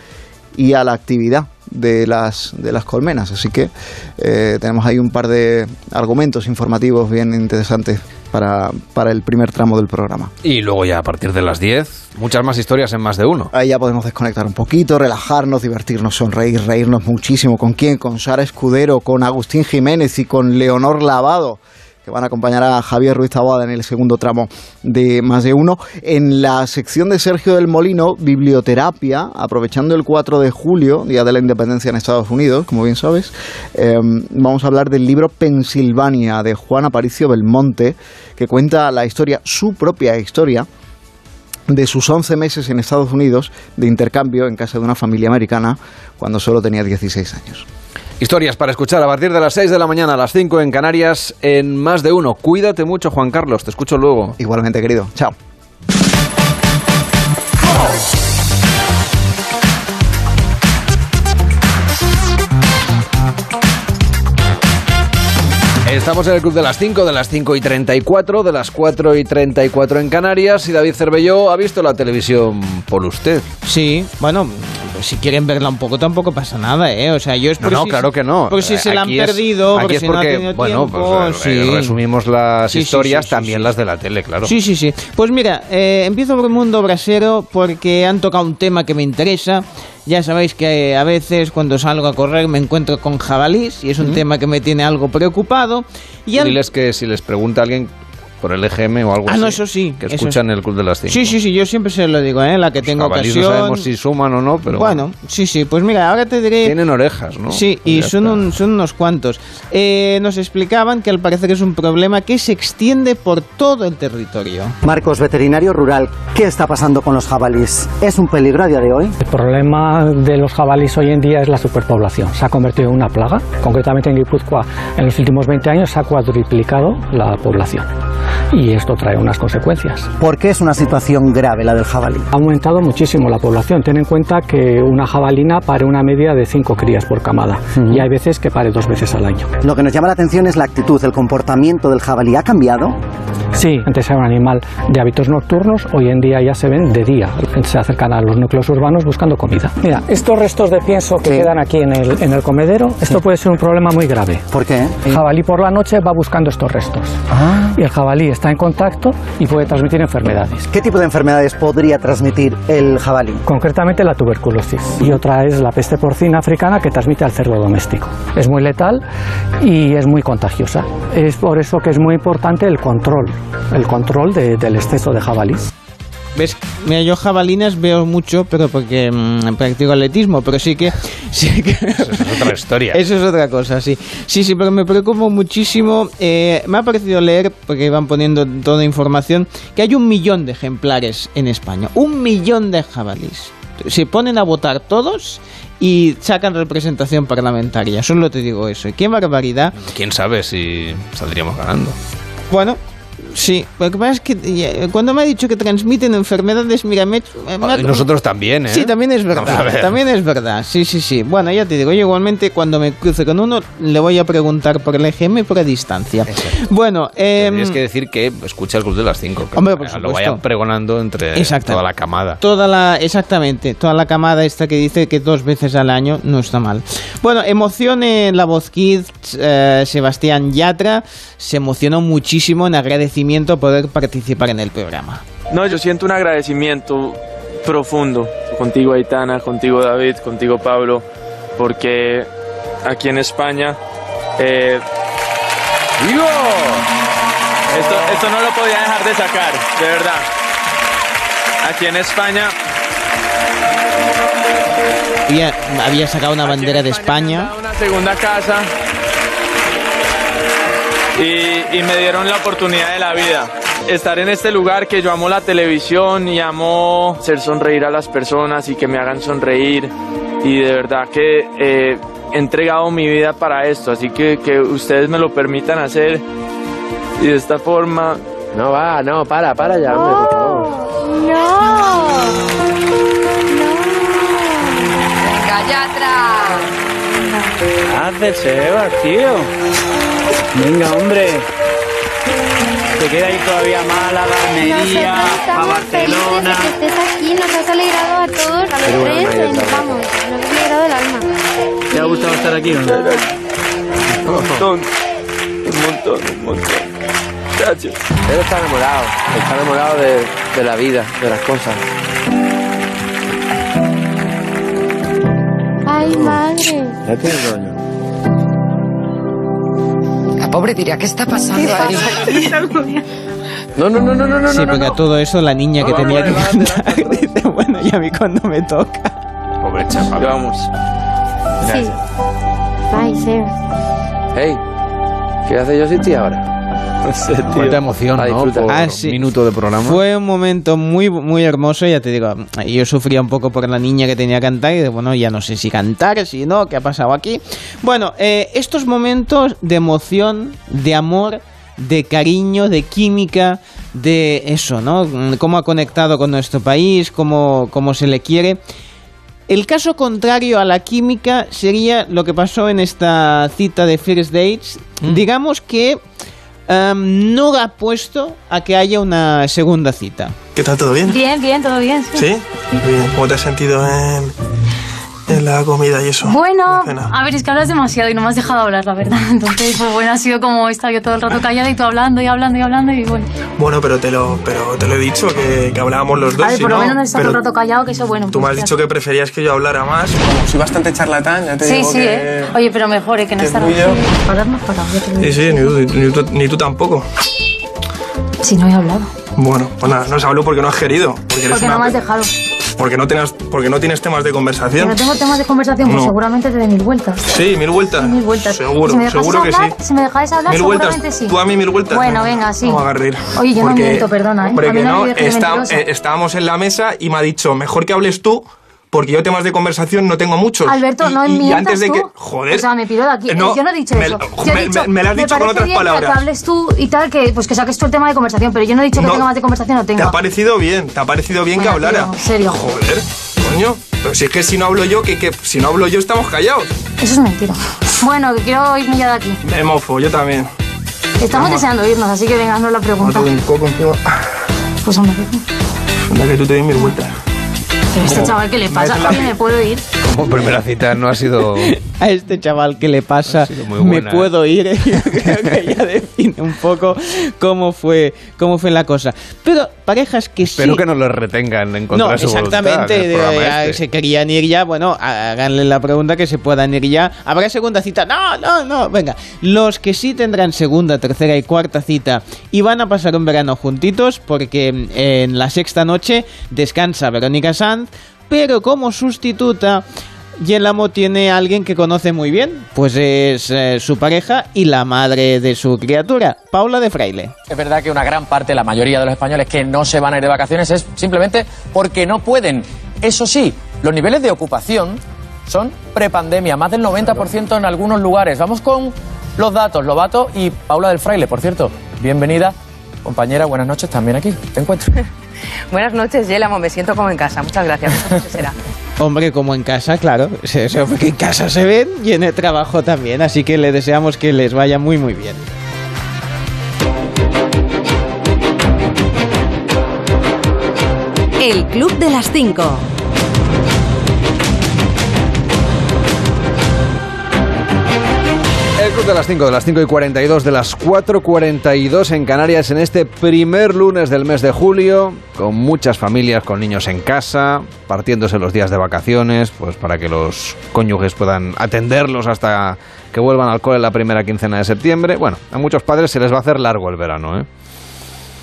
y a la actividad de las, de las colmenas. Así que tenemos ahí un par de argumentos informativos bien interesantes para, para el primer tramo del programa. Y luego ya a partir de las 10, muchas más historias en más de uno. Ahí ya podemos desconectar un poquito, relajarnos, divertirnos, sonreír, reírnos muchísimo. ¿Con quién? Con Sara Escudero, con Agustín Jiménez y con Leonor Lavado, que van a acompañar a Javier Ruiz Taboada en el segundo tramo de Más de Uno. En la sección de Sergio del Molino, Biblioterapia, aprovechando el 4 de julio, Día de la Independencia en Estados Unidos, como bien sabes, eh, vamos a hablar del libro Pensilvania de Juan Aparicio Belmonte, que cuenta la historia, su propia historia, de sus 11 meses en Estados Unidos de intercambio en casa de una familia americana cuando solo tenía 16 años. Historias para escuchar a partir de las 6 de la mañana, a las 5 en Canarias, en más de uno. Cuídate mucho, Juan Carlos. Te escucho luego. Igualmente, querido. Chao. Estamos en el club de las 5, de las 5 y 34, de las 4 y 34 en Canarias. Y David Cervelló ha visto la televisión por usted. Sí, bueno, si quieren verla un poco tampoco pasa nada, ¿eh? O sea, yo es No, no, claro que no. Por si se la han es- perdido, aquí por es si no porque, han tenido bueno, tiempo, pues, eh, sí. resumimos las Sí, historias, sí, también las de la tele, claro. Sí, sí, sí. Pues mira, eh, empiezo por el mundo brasero porque han tocado un tema que me interesa. Ya sabéis que eh, a veces cuando salgo a correr me encuentro con jabalís y es un Mm. tema que me tiene algo preocupado. Y Diles que si les pregunta alguien por el EGM o algo Ah, así, no, eso sí, que eso escuchan el club de las 5. Sí, sí, sí, yo siempre se lo digo, ¿eh? La que tengo Jabalís ocasión. no sabemos si suman o no, pero bueno, sí, sí. Pues mira, ahora te diré... tienen orejas, ¿no? Sí, Pues y ya son, está. un- son unos cuantos. Eh, nos explicaban que al parecer es un problema que se extiende por todo el territorio. Marcos, veterinario rural, ¿qué está pasando con los jabalís? ¿Es un peligro a día de hoy? El problema de los jabalíes hoy en día es la superpoblación. Se ha convertido en una plaga. Concretamente en Guipúzcoa, en los últimos 20 años se ha cuadriplicado la población. Y esto trae unas consecuencias. ¿Por qué es una situación grave la del jabalí? Ha aumentado muchísimo la población. Ten en cuenta que una jabalina pare una media de 5 crías por camada. Y hay veces que pare dos veces al año. Lo que nos llama la atención es la actitud, el comportamiento del jabalí. ¿Ha cambiado? Sí, antes era un animal de hábitos nocturnos, hoy en día ya se ven de día. Se acercan a los núcleos urbanos buscando comida. Mira, estos restos de pienso que quedan aquí en el, en el comedero, esto puede ser un problema muy grave. ¿Por qué? El jabalí por la noche va buscando estos restos. Y el jabalí está en contacto y puede transmitir enfermedades. ¿Qué tipo de enfermedades podría transmitir el jabalí? Concretamente la tuberculosis. Y otra es la peste porcina africana que transmite al cerdo doméstico. Es muy letal y es muy contagiosa. Es por eso que es muy importante el control, el control de- del exceso de jabalís. ¿Ves? Mira, yo jabalinas veo mucho, pero porque mm, practico atletismo, pero sí que... [laughs] Sí que Eso es otra [laughs] historia. Eso es otra cosa, sí. Sí, sí, pero me preocupo muchísimo. eh, me ha parecido leer, porque iban poniendo toda información, que hay un millón de ejemplares en España. Un millón de jabalís. Se ponen a votar todos y sacan representación parlamentaria. Solo te digo eso. Y qué barbaridad. ¿Quién sabe si saldríamos ganando? Bueno, sí. Lo que pasa es que eh, cuando me ha dicho que transmiten enfermedades, mira, me, me ha- Y nosotros también, ¿eh? Sí, también es verdad. ver. También es verdad. Sí, sí, sí. Bueno, ya te digo, yo igualmente cuando me cruce con uno le voy a preguntar por el EGM por a distancia. Bueno, eh, Tendrías que decir que escucha el club de las 5. Hombre, por Lo supuesto. vaya pregonando entre Exacto. toda la camada. Toda la, exactamente, toda la camada esta que dice que dos veces al año no está mal. Bueno, emoción en la voz Kids, eh, Sebastián Yatra se emocionó muchísimo en agradecimiento poder participar en el programa. No, yo siento un agradecimiento profundo contigo Aitana, contigo David, contigo Pablo, porque aquí en España... Eh, ¡Digo! Esto, esto no lo podía dejar de sacar, de verdad. Aquí en España Había, había sacado una bandera de España. una segunda casa y, y me dieron la oportunidad de la vida. Estar en este lugar que yo amo la televisión y amo hacer sonreír a las personas y que me hagan sonreír. Y de verdad que eh, he entregado mi vida para esto, así que que ustedes me lo permitan hacer y de esta forma... No va, no, para, para ya, hombre, por favor. Venga, Yatra. Hace Sebas, tío. Venga, hombre. Te queda ahí todavía Málaga, Almería, a Barcelona. que estés aquí, nos has alegrado a todos, a los bueno, tres, en- vamos, nos has alegrado el alma. ¿Te ha gustado estar aquí no? Un montón, un montón, un montón. Gracias. Él está enamorado, está enamorado de, de la vida, de las cosas. Ay, madre. Ya tiene rollo. Pobre, diría, ¿qué está pasando ahí? [laughs] No, no, no, no, no, no. Sí, porque no. a todo eso la niña que No, tenía que no, cantar [laughs] dice, bueno, y a mí cuando me toca. Pobre chaval. Vamos. Sí. Ay, Seba. Hey, ¿qué hace yo sin ti ahora? [laughs] No sé, tío. Cuánta emoción, ¿no? Por Ah, sí. minuto de programa. Fue un momento muy muy hermoso, ya te digo, yo sufría un poco por la niña que tenía que cantar y de, bueno, ya no sé si cantar, si no, qué ha pasado aquí. Bueno, eh, estos momentos de emoción, de amor, de cariño, de química, de eso, ¿no? Mm, Cómo ha conectado con nuestro país, cómo, cómo se le quiere. El caso contrario a la química sería lo que pasó en esta cita de First Dates. Digamos que em, no ha puesto a que haya una segunda cita. ¿Qué tal? ¿Todo bien? Bien, bien, todo bien. ¿Sí? Muy bien. ¿Cómo te has sentido en, en la comida y eso? Bueno, a ver, es que hablas demasiado y no me has dejado hablar, la verdad. [laughs] Entonces, pues bueno, ha sido como he estado yo todo el rato callada y tú hablando y hablando y hablando y bueno. Bueno, pero te lo, pero te lo he dicho, que, que hablábamos los dos. a ver, si por lo no, menos no estás todo el rato callado, que eso bueno. Tú me has pues, dicho que preferías que yo hablara más. Como soy bastante charlatán, ya te Sí, digo sí, que... ¿eh? Oye, pero mejor, ¿eh? Que no estar. Hablar no Sí, sí, ni tú, ni tú- ni tú tampoco. Si no he hablado. Bueno, pues nada, no se habló porque no has querido. Porque, eres Porque una no me has dejado. Porque, no tienes, porque no tienes temas de conversación. no tengo temas de conversación, pues No. seguramente te dé mil vueltas. Sí, mil vueltas. Mil vueltas. Seguro, si me dejáis seguro que sí. Si me dejáis hablar, Mil vueltas. seguramente sí. Tú a mí mil vueltas. Bueno, venga, sí. Vamos a reír. Oye, yo no Porque- miento, perdona, ¿eh? Hombre, A mí que no no, está- eh, estábamos en la mesa y me ha dicho, mejor que hables tú, porque yo temas de conversación no tengo muchos. Alberto, Y- no y, y antes de tú. que... Joder. O sea, me pido de aquí. Eh, no, yo no he dicho me- eso. Yo he me- dicho, me- me lo has dicho con otras bien palabras. Que hables tú y tal, que pues que saques tú el tema de conversación, pero yo no he dicho que No. tenga más de conversación, no ¿Te tengo. ha parecido bien? ¿Te ha parecido bien Bueno, que hablara? tío, en serio. Joder, coño. Pero si es que si no hablo yo, que, que si no hablo yo estamos callados. Eso es mentira. Bueno, que quiero irme ya de aquí. Me mofo, yo también. Estamos Vamos. deseando irnos, así que venga, no la pregunta. Otro un coco encima. Pues hombre, Anda que tú te di mil vueltas. Este chaval, ¿qué le pasa? Oye, ¿me puedo ir? Como primera cita no ha sido... A este chaval que le pasa, me puedo ir. Yo [laughs] creo que ya define un poco cómo fue, cómo fue la cosa. Pero parejas que sí. Espero que no los retengan en contra No, de su exactamente. de- ya este. Se querían ir ya. Bueno, háganle la pregunta que se puedan ir ya. ¿Habrá segunda cita? No, no, no. Venga, los que sí tendrán segunda, tercera y cuarta cita y van a pasar un verano juntitos porque mm, en la sexta noche descansa Verónica Sanz, pero como sustituta. Yelamo tiene a alguien que conoce muy bien, pues es eh, su pareja y la madre de su criatura, Paula de Fraile. Es verdad que una gran parte, la mayoría de los españoles que no se van a ir de vacaciones es simplemente porque no pueden. Eso sí, los niveles de ocupación son prepandemia, más del 90% en algunos lugares. Vamos con los datos, Lobato y Paula del Fraile, por cierto. Bienvenida, compañera, buenas noches también aquí. Te encuentro. [laughs] Buenas noches, Yelamo. Me siento como en casa. Muchas gracias. Muchas noches será. Hombre, como en casa, claro. Se- en casa se ven y en el trabajo también. Así que le deseamos que les vaya muy, muy bien. El Club de las 5. De las 5, de las 5 y 42, de las 4.42 en Canarias en este primer lunes del mes de julio, con muchas familias con niños en casa, partiéndose los días de vacaciones, pues para que los cónyuges puedan atenderlos hasta que vuelvan al cole la primera quincena de septiembre. Bueno, a muchos padres se les va a hacer largo el verano, ¿eh?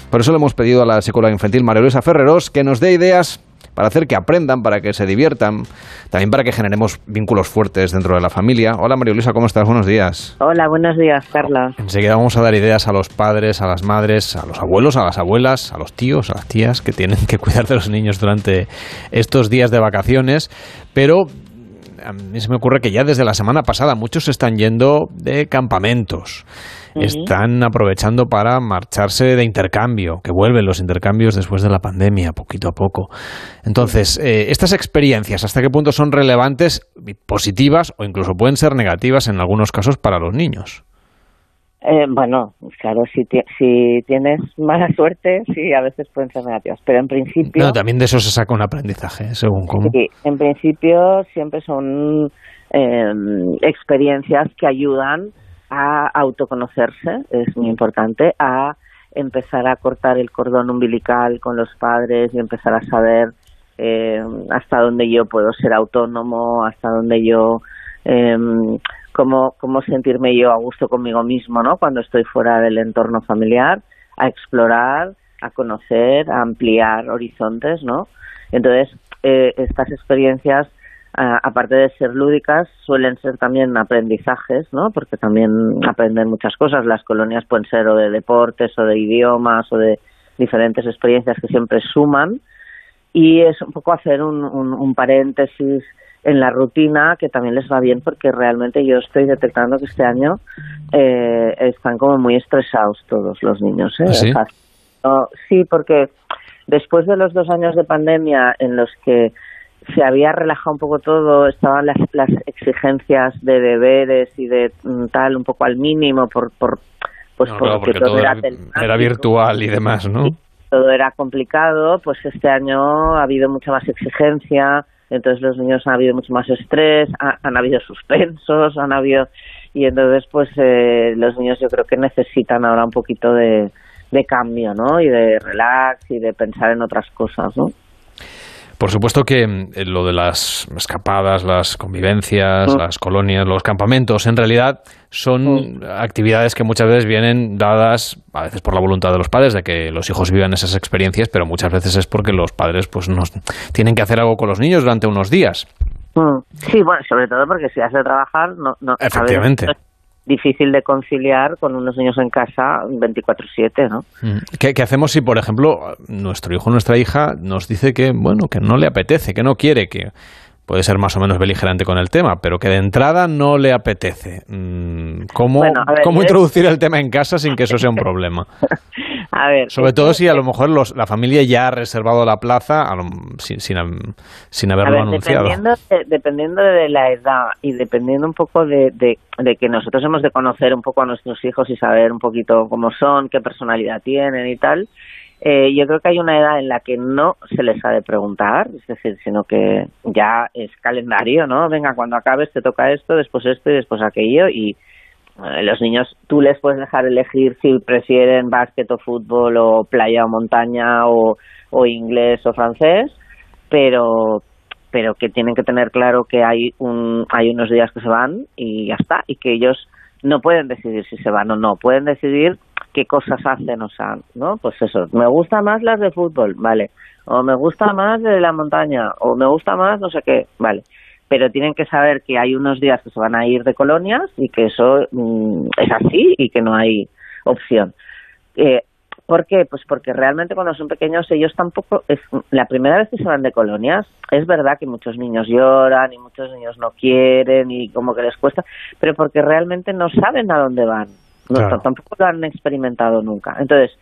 Por eso le hemos pedido a la psicóloga infantil María Luisa Ferreros que nos dé ideas para hacer que aprendan, para que se diviertan, también para que generemos vínculos fuertes dentro de la familia. Hola María Luisa, ¿cómo estás? Buenos días. Hola, buenos días, Carlos. Enseguida vamos a dar ideas a los padres, a las madres, a los abuelos, a las abuelas, a los tíos, a las tías que tienen que cuidar de los niños durante estos días de vacaciones, pero a mí se me ocurre que ya desde la semana pasada muchos están yendo de campamentos. Están aprovechando para marcharse de intercambio, que vuelven los intercambios después de la pandemia, poquito a poco. Entonces, eh, estas experiencias, ¿hasta qué punto son relevantes, positivas o incluso pueden ser negativas en algunos casos para los niños? Eh, bueno, claro, si, si tienes mala suerte, sí, a veces pueden ser negativas, pero en principio, No, también de eso se saca un aprendizaje, ¿eh? según cómo. sí, en principio siempre son eh, experiencias que ayudan a autoconocerse, es muy importante, a empezar a cortar el cordón umbilical con los padres y empezar a saber eh, hasta dónde yo puedo ser autónomo, hasta dónde yo em, cómo, cómo sentirme yo a gusto conmigo mismo, ¿no? Cuando estoy fuera del entorno familiar, a explorar, a conocer, a ampliar horizontes, ¿no? Entonces, eh, estas experiencias, aparte de ser lúdicas, suelen ser también aprendizajes, ¿no? Porque también aprenden muchas cosas. Las colonias pueden ser o de deportes, o de idiomas, o de diferentes experiencias que siempre suman. Y es un poco hacer un, un, un paréntesis en la rutina que también les va bien porque realmente yo estoy detectando que este año eh, están como muy estresados todos los niños. ¿eh? ¿Ah, sí? O sea, no- sí, porque después de los dos años de pandemia en los que se había relajado un poco todo, estaban las, las exigencias de deberes y de mm, tal un poco al mínimo por, por pues No, porque, porque todo era, era virtual y demás, ¿no? todo era complicado, pues este año ha habido mucha más exigencia, entonces los niños han habido mucho más estrés, ha- han habido suspensos, han habido y entonces pues eh, los niños yo creo que necesitan ahora un poquito de, de cambio, ¿no? Y de relax y de pensar en otras cosas, ¿no? Por supuesto que mm, lo de las escapadas, las convivencias, Mm. las colonias, los campamentos, en realidad son actividades que muchas veces vienen dadas, a veces por la voluntad de los padres, de que los hijos vivan esas experiencias, pero muchas veces es porque los padres pues nos tienen que hacer algo con los niños durante unos días. Mm. Sí, bueno, sobre todo porque si has de trabajar, no, no, Efectivamente. Difícil de conciliar con unos niños en casa 24/7, ¿no? Mm. ¿Qué, qué hacemos si, por ejemplo, nuestro hijo o nuestra hija nos dice que, bueno, que no le apetece, que no quiere, que puede ser más o menos beligerante con el tema, pero que de entrada no le apetece? Mm, ¿Cómo, Bueno, a ver, ¿cómo introducir el tema en casa sin que eso sea un problema? [laughs] A ver, Sobre todo que- si a lo mejor los- la familia ya ha reservado la plaza a lo- sin, sin, A haberlo ver, anunciado. dependiendo de, dependiendo de la edad y dependiendo un poco de, de, de que nosotros hemos de conocer un poco a nuestros hijos y saber un poquito cómo son, qué personalidad tienen y tal, eh, yo creo que hay una edad en la que no se les ha de preguntar, es decir, sino que ya es calendario, ¿no? Venga, cuando acabes te toca esto, después esto y después aquello y eh, los niños tú les puedes dejar elegir si prefieren básquet o fútbol o playa o montaña o, o inglés o francés, pero pero que tienen que tener claro que hay un hay unos días que se van y ya está y que ellos no pueden decidir si se van o no. Pueden decidir qué cosas hacen o sea no pues eso me gusta más las de fútbol vale. O me gusta más de la montaña o me gusta más no sé qué vale pero tienen que saber que hay unos días que se van a ir de colonias y que eso mm, es así y que no hay opción eh, ¿Por qué? Pues porque realmente cuando son pequeños ellos tampoco, es la primera vez que se van de colonias, es verdad que muchos niños lloran y muchos niños no quieren y como que les cuesta, pero porque realmente no saben a dónde van, no, Claro. tampoco lo han experimentado nunca. Entonces,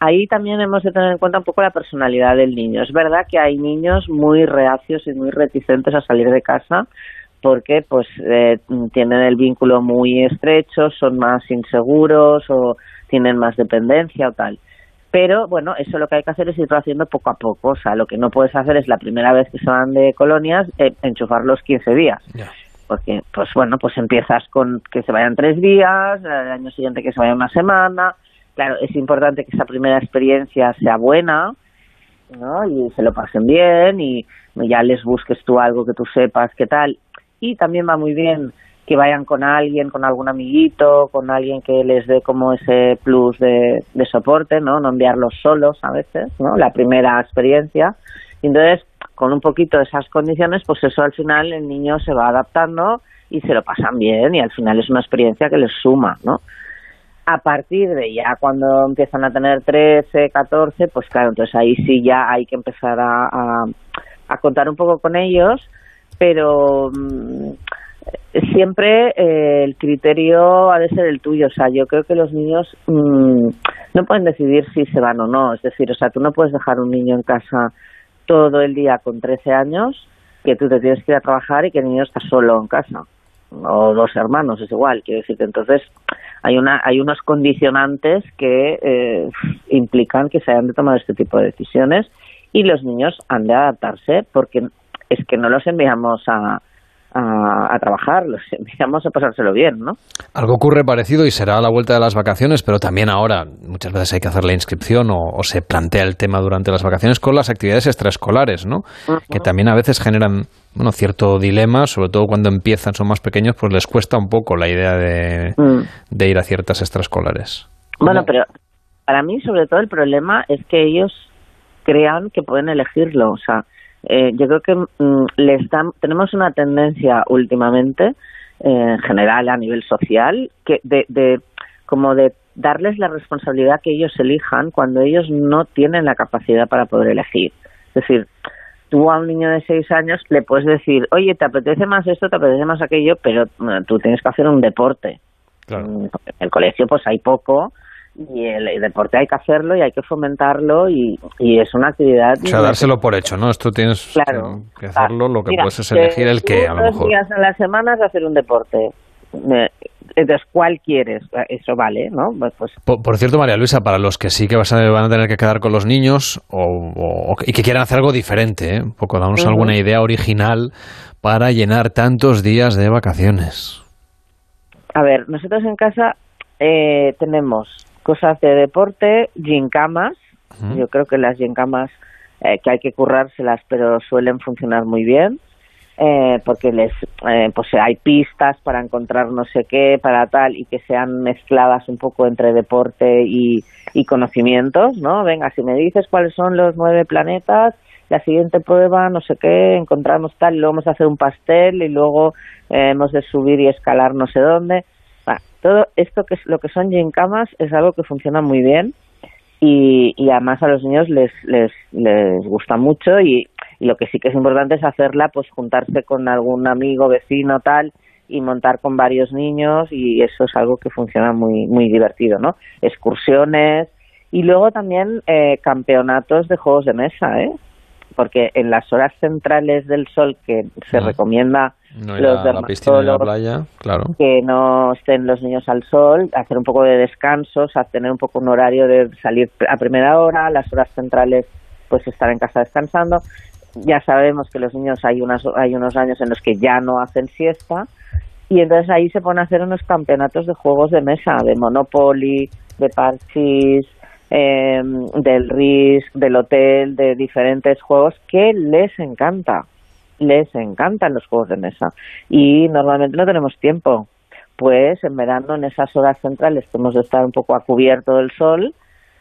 ahí también hemos de tener en cuenta un poco la personalidad del niño. Es verdad que hay niños muy reacios y muy reticentes a salir de casa porque pues eh, tienen el vínculo muy estrecho, son más inseguros o tienen más dependencia o tal. Pero bueno, eso lo que hay que hacer es irlo haciendo poco a poco. O sea, lo que no puedes hacer es la primera vez que se van de colonias, eh, enchufarlos 15 días. Porque, pues bueno, pues empiezas con que se vayan tres días, el año siguiente que se vaya una semana. Claro, es importante que esa primera experiencia sea buena, ¿no? Y se lo pasen bien y ya les busques tú algo que tú sepas qué tal. Y también va muy bien que vayan con alguien, con algún amiguito, con alguien que les dé como ese plus de, de soporte, ¿no? No enviarlos solos a veces, ¿no? La primera experiencia. Entonces, con un poquito de esas condiciones, pues eso al final el niño se va adaptando y se lo pasan bien y al final es una experiencia que les suma, ¿no? A partir de ya cuando empiezan a tener 13, 14, pues claro, entonces ahí sí ya hay que empezar a, a, contar un poco con ellos, pero mm, siempre eh, el criterio ha de ser el tuyo. O sea, yo creo que los niños mm, no pueden decidir si se van o no. Es decir, o sea, tú no puedes dejar un niño en casa todo el día con 13 años que tú te tienes que ir a trabajar y que el niño está solo en casa. O dos hermanos, es igual. Quiero decir entonces hay, una, hay unos condicionantes que eh, implican que se hayan de tomar este tipo de decisiones y los niños han de adaptarse porque es que no los enviamos a, a, a trabajar, los [laughs] enviamos a pasárselo bien, ¿no? Algo ocurre parecido y será a la vuelta de las vacaciones, pero también ahora muchas veces hay que hacer la inscripción o, o se plantea el tema durante las vacaciones con las actividades extraescolares, ¿no? Que también a veces generan bueno, cierto dilema, sobre todo cuando empiezan, son más pequeños, pues les cuesta un poco la idea de, Mm. de ir a ciertas extraescolares. Bueno, pero para mí sobre todo el problema es que ellos crean que pueden elegirlo. O sea, eh, yo creo que mm, dan, tenemos una tendencia últimamente, eh, en general a nivel social, que de, de como de darles la responsabilidad que ellos elijan cuando ellos no tienen la capacidad para poder elegir. Es decir, tú a un niño de seis años le puedes decir, oye, ¿te apetece más esto, te apetece más aquello? Pero mm, tú tienes que hacer un deporte. Porque En el colegio pues hay poco y el, el deporte hay que hacerlo y hay que fomentarlo y, y es una actividad... O sea, dárselo por hecho, ¿no? Esto tienes Claro. que hacerlo, lo que Mira, puedes es elegir el que, a lo Dos mejor. días a la semana es hacer un deporte. Eh, Entonces, ¿cuál quieres? Eso vale, ¿no? Pues, pues Por, por cierto, María Luisa, para los que sí que vas a- van a tener que quedar con los niños o, o- y que quieran hacer algo diferente, ¿eh? un poco, damos alguna idea original para llenar tantos días de vacaciones. A ver, nosotros en casa eh, tenemos cosas de deporte, gincamas. Yo creo que las gincamas eh, que hay que currárselas, pero suelen funcionar muy bien. eh, porque les eh, pues hay pistas para encontrar no sé qué para tal y que sean mezcladas un poco entre deporte y, y conocimientos no venga si me dices cuáles son los nueve planetas la siguiente prueba no sé qué encontramos tal y luego vamos a hacer un pastel y luego eh, hemos de subir y escalar no sé dónde Todo esto que es lo que son gincamas es algo que funciona muy bien y, y además a los niños les, les, les gusta mucho y, y lo que sí que es importante es hacerla, pues juntarse con algún amigo, vecino, tal, y montar con varios niños y eso es algo que funciona muy, muy divertido, ¿no? Excursiones y luego también eh, campeonatos de juegos de mesa, ¿eh? Porque en las horas centrales del sol que se recomienda No los dermatólogos, playa, claro. que no estén los niños al sol, hacer un poco de descansos, a tener un poco un horario de salir a primera hora, las horas centrales pues estar en casa descansando. Ya sabemos que los niños hay unas hay unos años en los que ya no hacen siesta y entonces ahí se ponen a hacer unos campeonatos de juegos de mesa, de Monopoly, de Parchís, eh, del Risk, del Hotel, de diferentes juegos que les encanta les encantan los juegos de mesa y normalmente no tenemos tiempo. Pues en verano, en esas horas centrales que hemos de estar un poco a cubierto del sol,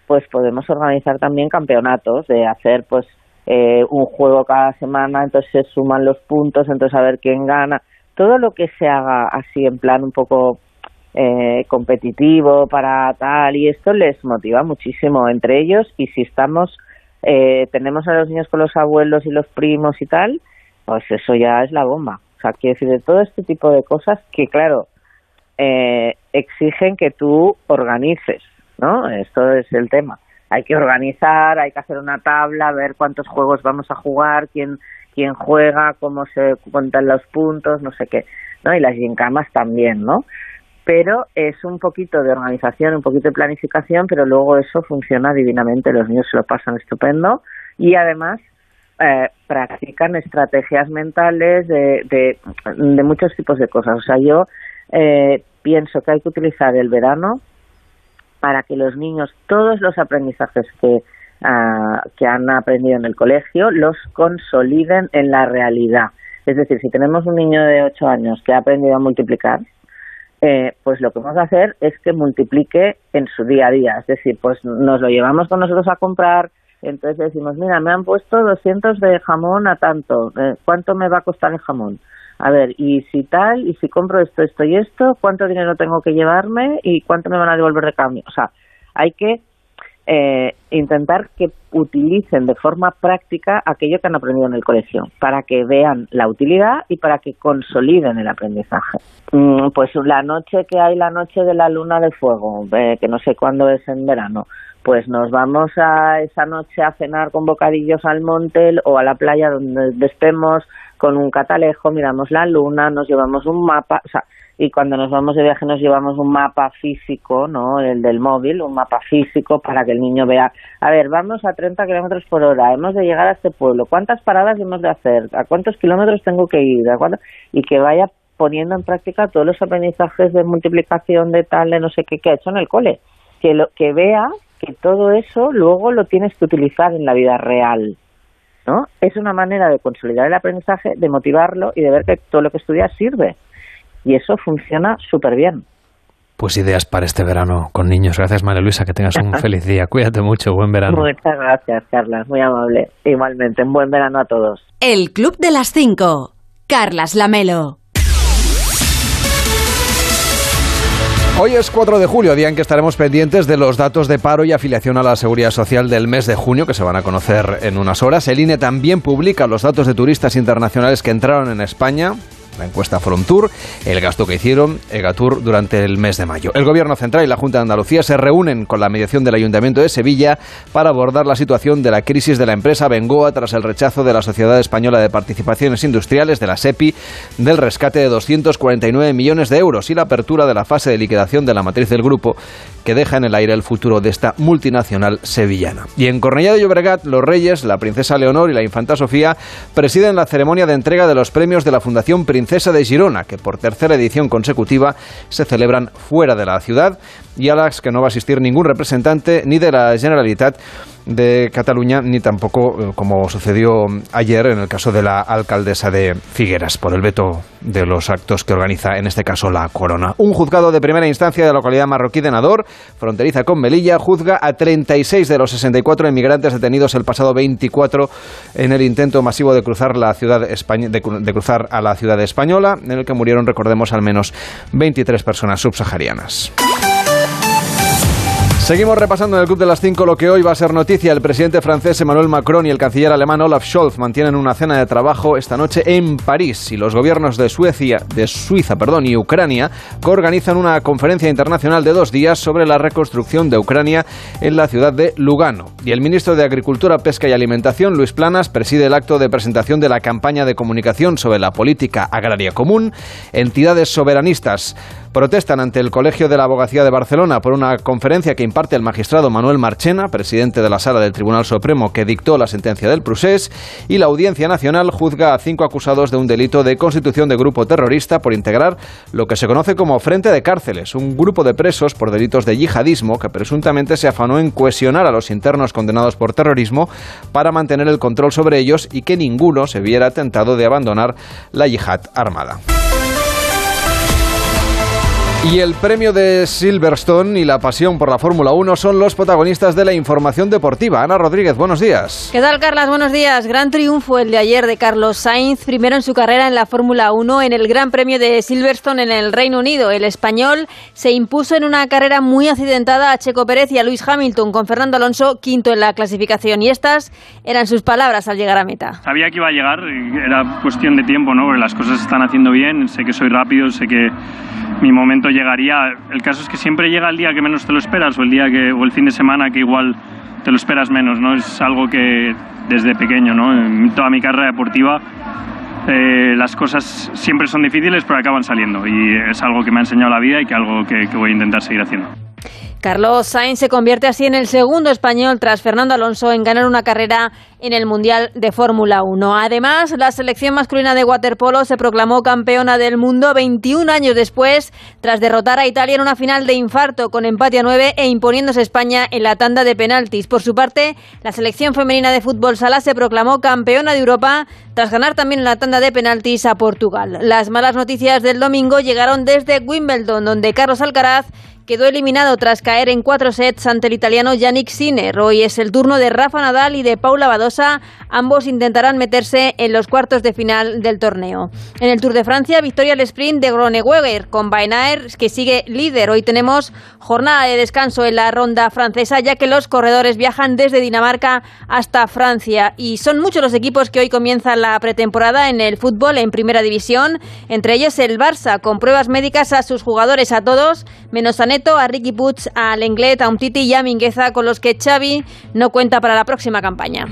pues podemos organizar también campeonatos de hacer pues eh, un juego cada semana, entonces se suman los puntos, entonces a ver quién gana. Todo lo que se haga así en plan un poco eh, competitivo para tal y esto les motiva muchísimo entre ellos y si estamos eh, tenemos a los niños con los abuelos y los primos y tal pues eso ya es la bomba. O sea quiero decir de todo este tipo de cosas que claro eh, exigen que tú organices no esto es el tema. Hay que organizar hay que hacer una tabla ver cuántos juegos vamos a jugar quién quién juega cómo se cuentan los puntos no sé qué no y las gincamas también no pero es un poquito de organización, un poquito de planificación, pero luego eso funciona divinamente, los niños se lo pasan estupendo y además eh, practican estrategias mentales de, de, muchos tipos de cosas. O sea, yo eh, pienso que hay que utilizar el verano para que los niños todos los aprendizajes que, ah, que han aprendido en el colegio los consoliden en la realidad. Es decir, si tenemos un niño de 8 años que ha aprendido a multiplicar, eh, pues lo que vamos a hacer es que multiplique en su día a día. Es decir, pues nos lo llevamos con nosotros a comprar, entonces decimos, mira, me han puesto 200 de jamón a tanto, eh, ¿cuánto me va a costar el jamón? A ver, y si tal, y si compro esto, esto y esto, ¿cuánto dinero tengo que llevarme y cuánto me van a devolver de cambio? O sea, hay que eh, intentar que utilicen de forma práctica aquello que han aprendido en el colegio, para que vean la utilidad y para que consoliden el aprendizaje. Mm, pues la noche que hay, la noche de la luna de fuego, eh, que no sé cuándo es en verano, pues nos vamos a esa noche a cenar con bocadillos al monte o a la playa donde estemos con un catalejo, miramos la luna, nos llevamos un mapa, o sea, y cuando nos vamos de viaje nos llevamos un mapa físico, ¿no? El del móvil, un mapa físico para que el niño vea, a ver, vamos a 30 kilómetros por hora, hemos de llegar a este pueblo, ¿cuántas paradas hemos de hacer? ¿A cuántos kilómetros tengo que ir? ¿A cuánto? Y que vaya poniendo en práctica todos los aprendizajes de multiplicación de tal, de no sé qué que ha hecho en el cole. Que, lo, que vea que todo eso luego lo tienes que utilizar en la vida real. ¿no? Es una manera de consolidar el aprendizaje, de motivarlo y de ver que todo lo que estudias sirve. Y eso funciona súper bien. Pues ideas para este verano con niños. Gracias, María Luisa, que tengas un [laughs] feliz día. Cuídate mucho, buen verano. Muchas gracias, Carlas, muy amable. Igualmente, un buen verano a todos. El Club de las Cinco. Carlas Lamelo. Hoy es 4 de julio, día en que estaremos pendientes de los datos de paro y afiliación a la seguridad social del mes de junio, que se van a conocer en unas horas. El INE también publica los datos de turistas internacionales que entraron en España la encuesta Frontur, el gasto que hicieron Egatur durante el mes de mayo. El Gobierno Central y la Junta de Andalucía se reúnen con la mediación del Ayuntamiento de Sevilla para abordar la situación de la crisis de la empresa Bengoa tras el rechazo de la Sociedad Española de Participaciones Industriales, de la SEPI, del rescate de 249 millones de euros y la apertura de la fase de liquidación de la matriz del grupo que deja en el aire el futuro de esta multinacional sevillana. Y en Cornellá de Llobregat, los reyes, la princesa Leonor y la infanta Sofía presiden la ceremonia de entrega de los premios de la Fundación Princesa de Girona, que por tercera edición consecutiva se celebran fuera de la ciudad y a las que no va a asistir ningún representante ni de la Generalitat de Cataluña, ni tampoco, eh, como sucedió ayer en el caso de la alcaldesa de Figueras, por el veto de los actos que organiza, en este caso, la Corona. Un juzgado de primera instancia de la localidad marroquí de Nador, fronteriza con Melilla, juzga a 36 de los 64 inmigrantes detenidos el pasado 24 en el intento masivo de cruzar, la ciudad de, de cruzar a la ciudad española, en el que murieron, recordemos, al menos 23 personas subsaharianas. Seguimos repasando en el Club de las Cinco lo que hoy va a ser noticia. El presidente francés Emmanuel Macron y el canciller alemán Olaf Scholz mantienen una cena de trabajo esta noche en París y los gobiernos de Suecia, de Suiza, perdón, y Ucrania organizan una conferencia internacional de dos días sobre la reconstrucción de Ucrania en la ciudad de Lugano. Y el ministro de Agricultura, Pesca y Alimentación, Luis Planas, preside el acto de presentación de la campaña de comunicación sobre la política agraria común. Entidades soberanistas protestan ante el Colegio de la Abogacía de Barcelona por una conferencia que imparte el magistrado Manuel Marchena, presidente de la Sala del Tribunal Supremo que dictó la sentencia del Prusés, y la Audiencia Nacional juzga a cinco acusados de un delito de constitución de grupo terrorista por integrar lo que se conoce como Frente de Cárceles, un grupo de presos por delitos de yihadismo que presuntamente se afanó en cohesionar a los internos condenados por terrorismo para mantener el control sobre ellos y que ninguno se viera tentado de abandonar la yihad armada. Y el premio de Silverstone y la pasión por la Fórmula 1 son los protagonistas de la información deportiva. Ana Rodríguez, buenos días. ¿Qué tal, Carlas? Buenos días. Gran triunfo el de ayer de Carlos Sainz, primero en su carrera en la Fórmula 1 en el Gran Premio de Silverstone en el Reino Unido. El español se impuso en una carrera muy accidentada a Checo Pérez y a Luis Hamilton, con Fernando Alonso quinto en la clasificación. Y estas eran sus palabras al llegar a meta. Sabía que iba a llegar, era cuestión de tiempo, ¿no? Porque las cosas se están haciendo bien, sé que soy rápido, sé que mi momento llegaría. El caso es que siempre llega el día que menos te lo esperas o el día que o el fin de semana que igual te lo esperas menos, ¿no? Es algo que desde pequeño, ¿no? En toda mi carrera deportiva eh, las cosas siempre son difíciles pero acaban saliendo y es algo que me ha enseñado la vida y que algo que, que voy a intentar seguir haciendo. Carlos Sainz se convierte así en el segundo español tras Fernando Alonso en ganar una carrera en el Mundial de Fórmula 1. Además, la selección masculina de waterpolo se proclamó campeona del mundo 21 años después, tras derrotar a Italia en una final de infarto con empate a 9 e imponiéndose España en la tanda de penaltis. Por su parte, la selección femenina de fútbol sala se proclamó campeona de Europa tras ganar también en la tanda de penaltis a Portugal. Las malas noticias del domingo llegaron desde Wimbledon, donde Carlos Alcaraz quedó eliminado tras caer en cuatro sets ante el italiano Yannick Sinner. Hoy es el turno de Rafa Nadal y de Paula Badosa. Ambos intentarán meterse en los cuartos de final del torneo. En el Tour de Francia, victoria al sprint de Groneweger con Baenaer, que sigue líder. Hoy tenemos jornada de descanso en la ronda francesa, ya que los corredores viajan desde Dinamarca hasta Francia. Y son muchos los equipos que hoy comienzan la pretemporada en el fútbol en primera división. Entre ellos el Barça, con pruebas médicas a sus jugadores, a todos, menos a a Ricky Puig, a Lenglet, a Umtiti y a Mingueza, con los que Xavi no cuenta para la próxima campaña.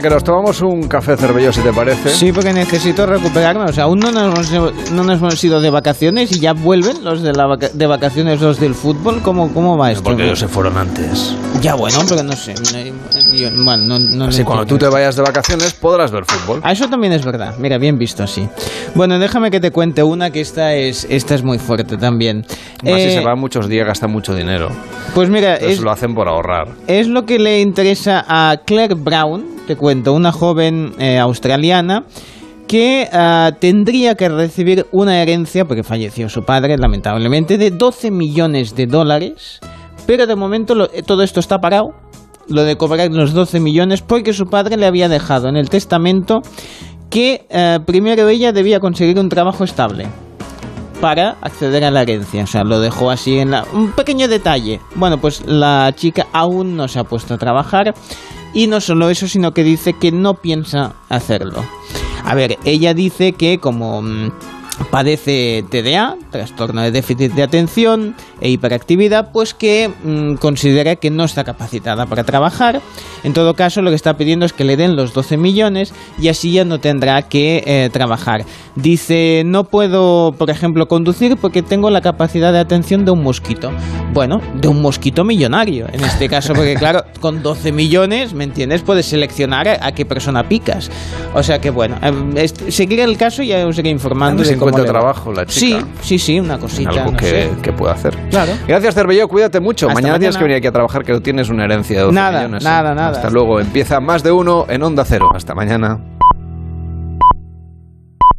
Que nos tomamos un café cervello, si te parece. Sí, porque necesito recuperarnos. Aún no nos, hemos- no nos hemos ido de vacaciones y ya vuelven los de, la vaca- de vacaciones los del fútbol. ¿Cómo, cómo va esto? Porque ellos se fueron antes. Ya, bueno, pero no sé. yo- bueno, no, no Así cuando tú te vayas de vacaciones podrás ver fútbol. Ah, eso también es verdad. Mira, bien visto así. Bueno, déjame que te cuente una que esta es, esta es muy fuerte también. Así Eh, se van muchos días, gastan mucho dinero. Pues mira, Entonces es, lo hacen por ahorrar. es lo que le interesa a Claire Brown, te cuento, una joven eh, australiana que ah, tendría que recibir una herencia, porque falleció su padre, lamentablemente, de 12 millones de dólares, pero de momento lo- eh, todo esto está parado, lo de cobrar los 12 millones, porque su padre le había dejado en el testamento que eh, primero ella debía conseguir un trabajo estable para acceder a la herencia. O sea, lo dejó así en la... Un pequeño detalle. Bueno, pues la chica aún no se ha puesto a trabajar y no solo eso, sino que dice que no piensa hacerlo. A ver, ella dice que como mm, padece TDA, trastorno de déficit de atención e hiperactividad, pues que mm, considera que no está capacitada para trabajar. En todo caso, lo que está pidiendo es que le den los 12 millones y así ya no tendrá que eh, trabajar. Dice, no puedo, por ejemplo, conducir porque tengo la capacidad de atención de un mosquito. Bueno, de un mosquito millonario, en este caso, porque [laughs] claro, con 12 millones, ¿me entiendes? Puedes seleccionar a, qué persona picas. O sea que bueno, eh, est- seguiré el caso y ya os iré informando de cómo encuentra trabajo la chica. Sí, sí, sí, una cosita. algo no que, sé. que pueda hacer. Claro. Gracias, Cervello. Cuídate mucho. Hasta mañana, tienes que venir aquí a trabajar, que no tienes una herencia de 12 Nada, millones. nada, nada. Hasta luego. Empieza más de uno en Onda Cero. Hasta mañana.